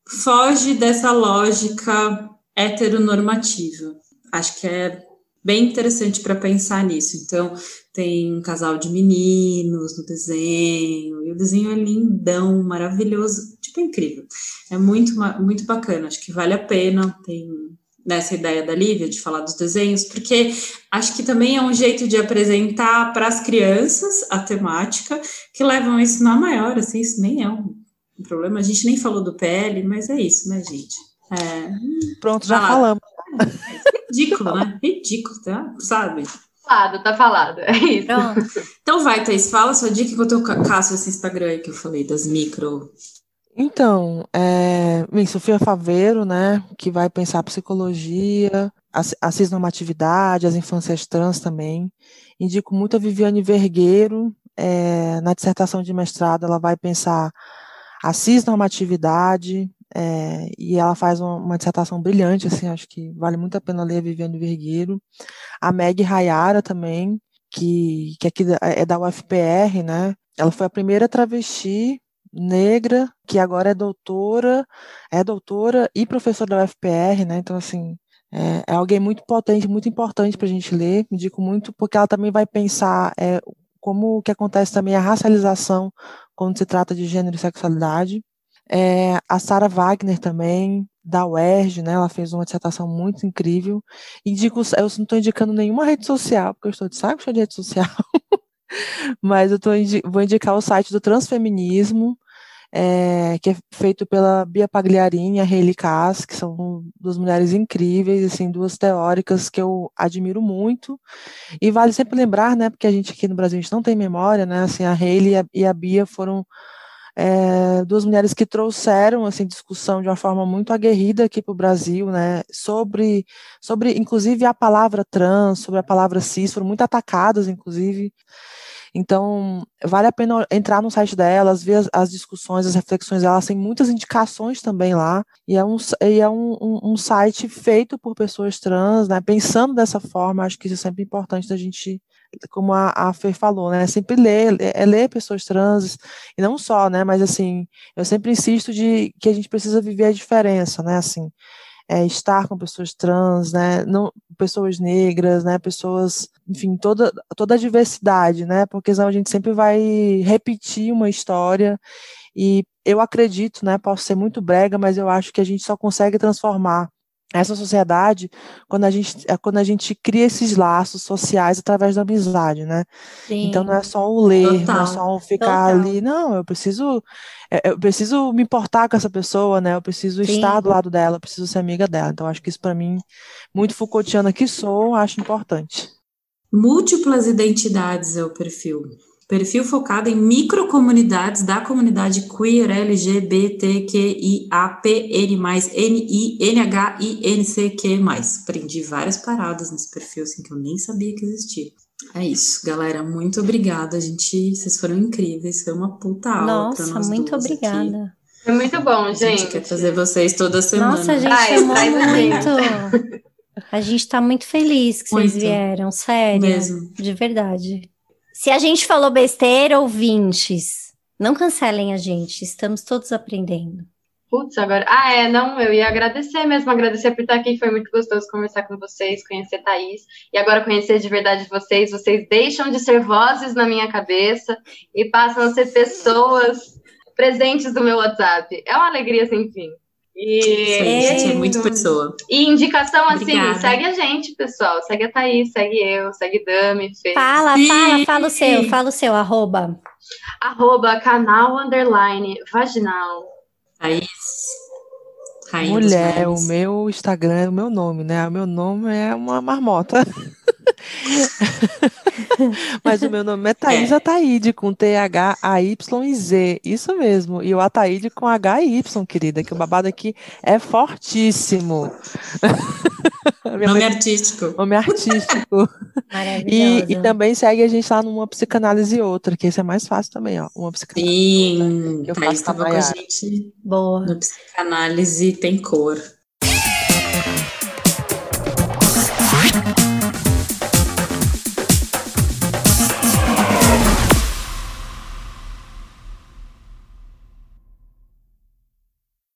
foge dessa lógica heteronormativa. Acho que é bem interessante para pensar nisso. Então, tem um casal de meninos no desenho, e o desenho é lindão, maravilhoso, tipo, incrível. É muito, muito bacana, acho que vale a pena, tem nessa ideia da Lívia de falar dos desenhos, porque acho que também é um jeito de apresentar para as crianças a temática, que levam isso na maior, assim, isso nem é um problema, a gente nem falou do PL, mas é isso, né, gente? É,
Pronto, já
Ah,
falamos.
ridículo, né? Ridículo, tá? Sabe?
Falado, tá falado. É isso.
Pronto.
Então vai, Thaís, fala sua dica enquanto eu caço esse Instagram aí que eu falei, das micro.
Então, é, bem, Sofia Faveiro, né, que vai pensar psicologia, a, a cisnormatividade, as infâncias trans também. Indico muito a Viviane Vergueiro, é, na dissertação de mestrado ela vai pensar a cisnormatividade, é, e ela faz uma, uma, dissertação brilhante, assim, acho que vale muito a pena ler a Viviane Vergueiro. A Meg Rayara também, que, que aqui é da UFPR, né? Ela foi a primeira travesti negra que agora é doutora, é doutora e professora da UFPR, né? Então, assim, é, é alguém muito potente, muito importante para a gente ler. Indico muito, porque ela também vai pensar é, como que acontece também a racialização quando se trata de gênero e sexualidade. É, a Sara Wagner também, da UERJ, né? Ela fez uma dissertação muito incrível. Indico, eu não estou indicando nenhuma rede social, porque eu estou de saco cheio de rede social. <laughs> Mas eu tô, vou indicar o site do Transfeminismo, é, que é feito pela Bia Pagliarini e a Hayley Kass, que são duas mulheres incríveis, assim, duas teóricas que eu admiro muito. E vale sempre lembrar, né, porque a gente aqui no Brasil a gente não tem memória, né, assim, a Hayley e a, e a Bia foram é, duas mulheres que trouxeram assim discussão de uma forma muito aguerrida aqui para o Brasil, né, sobre, sobre inclusive a palavra trans, sobre a palavra cis, foram muito atacadas, inclusive. Então, vale a pena entrar no site delas, ver as, as discussões, as reflexões, elas têm muitas indicações também lá, e é um, e é um, um, um site feito por pessoas trans, né, pensando dessa forma, acho que isso é sempre importante da gente como a, a Fer falou, né, sempre ler, é ler pessoas trans, e não só, né, mas assim, eu sempre insisto de que a gente precisa viver a diferença, né, assim, é, estar com pessoas trans, né, não, pessoas negras, né, pessoas, enfim, toda, toda a diversidade, né, porque senão a gente sempre vai repetir uma história. E eu acredito, né, posso ser muito brega, mas eu acho que a gente só consegue transformar essa sociedade quando a gente é quando a gente cria esses laços sociais através da amizade, né? Sim. Então não é só o ler, Total. não é só o ficar Total. ali, não, eu preciso é, eu preciso me importar com essa pessoa, né? Eu preciso Sim. estar do lado dela, eu preciso ser amiga dela. Então acho que isso para mim, muito Foucaultiana que sou, acho importante.
Múltiplas identidades é o perfil. Perfil focado em microcomunidades da comunidade queer LGBTQIAPN+, NI, NCQ+. Aprendi várias paradas nesse perfil, assim, que eu nem sabia que existia. É isso, galera. Muito obrigada, gente. Vocês foram incríveis. Foi uma puta aula
Nossa,
pra nós
muito obrigada.
Aqui. Foi muito bom, gente. A gente
quer trazer vocês toda semana.
Nossa, a gente Ai, amou muito. A gente tá muito feliz que muito. vocês vieram, sério. Mesmo. De verdade. Se a gente falou besteira, ouvintes, não cancelem a gente, estamos todos aprendendo.
Putz, agora. Ah, é, não, eu ia agradecer mesmo, agradecer por estar aqui. Foi muito gostoso conversar com vocês, conhecer Thaís e agora conhecer de verdade vocês. Vocês deixam de ser vozes na minha cabeça e passam a ser pessoas presentes do meu WhatsApp. É uma alegria sem fim.
E, Sim, é muito pessoa.
E indicação assim, Obrigada. segue a gente, pessoal. Segue a Thaís, segue eu, segue Dami, Fê.
Fala, Sim. fala, fala o seu, fala o seu, arroba.
Arroba canal underline vaginal.
Thaís.
Rainha Mulher, o meu Instagram é o meu nome, né? O meu nome é uma marmota. <laughs> Mas o meu nome é Thaís é. Ataíde, com T-H-A-Y-Z. Isso mesmo. E o Ataíde com H-Y, querida, que o babado aqui é fortíssimo. <laughs>
nome artístico.
Nome artístico. <laughs> E, e, também segue a gente lá numa psicanálise e outra, que esse é mais fácil também, ó. Uma psicanálise.
Sim, que eu Thaís estava com a gente.
Boa.
No psicanálise tem cor.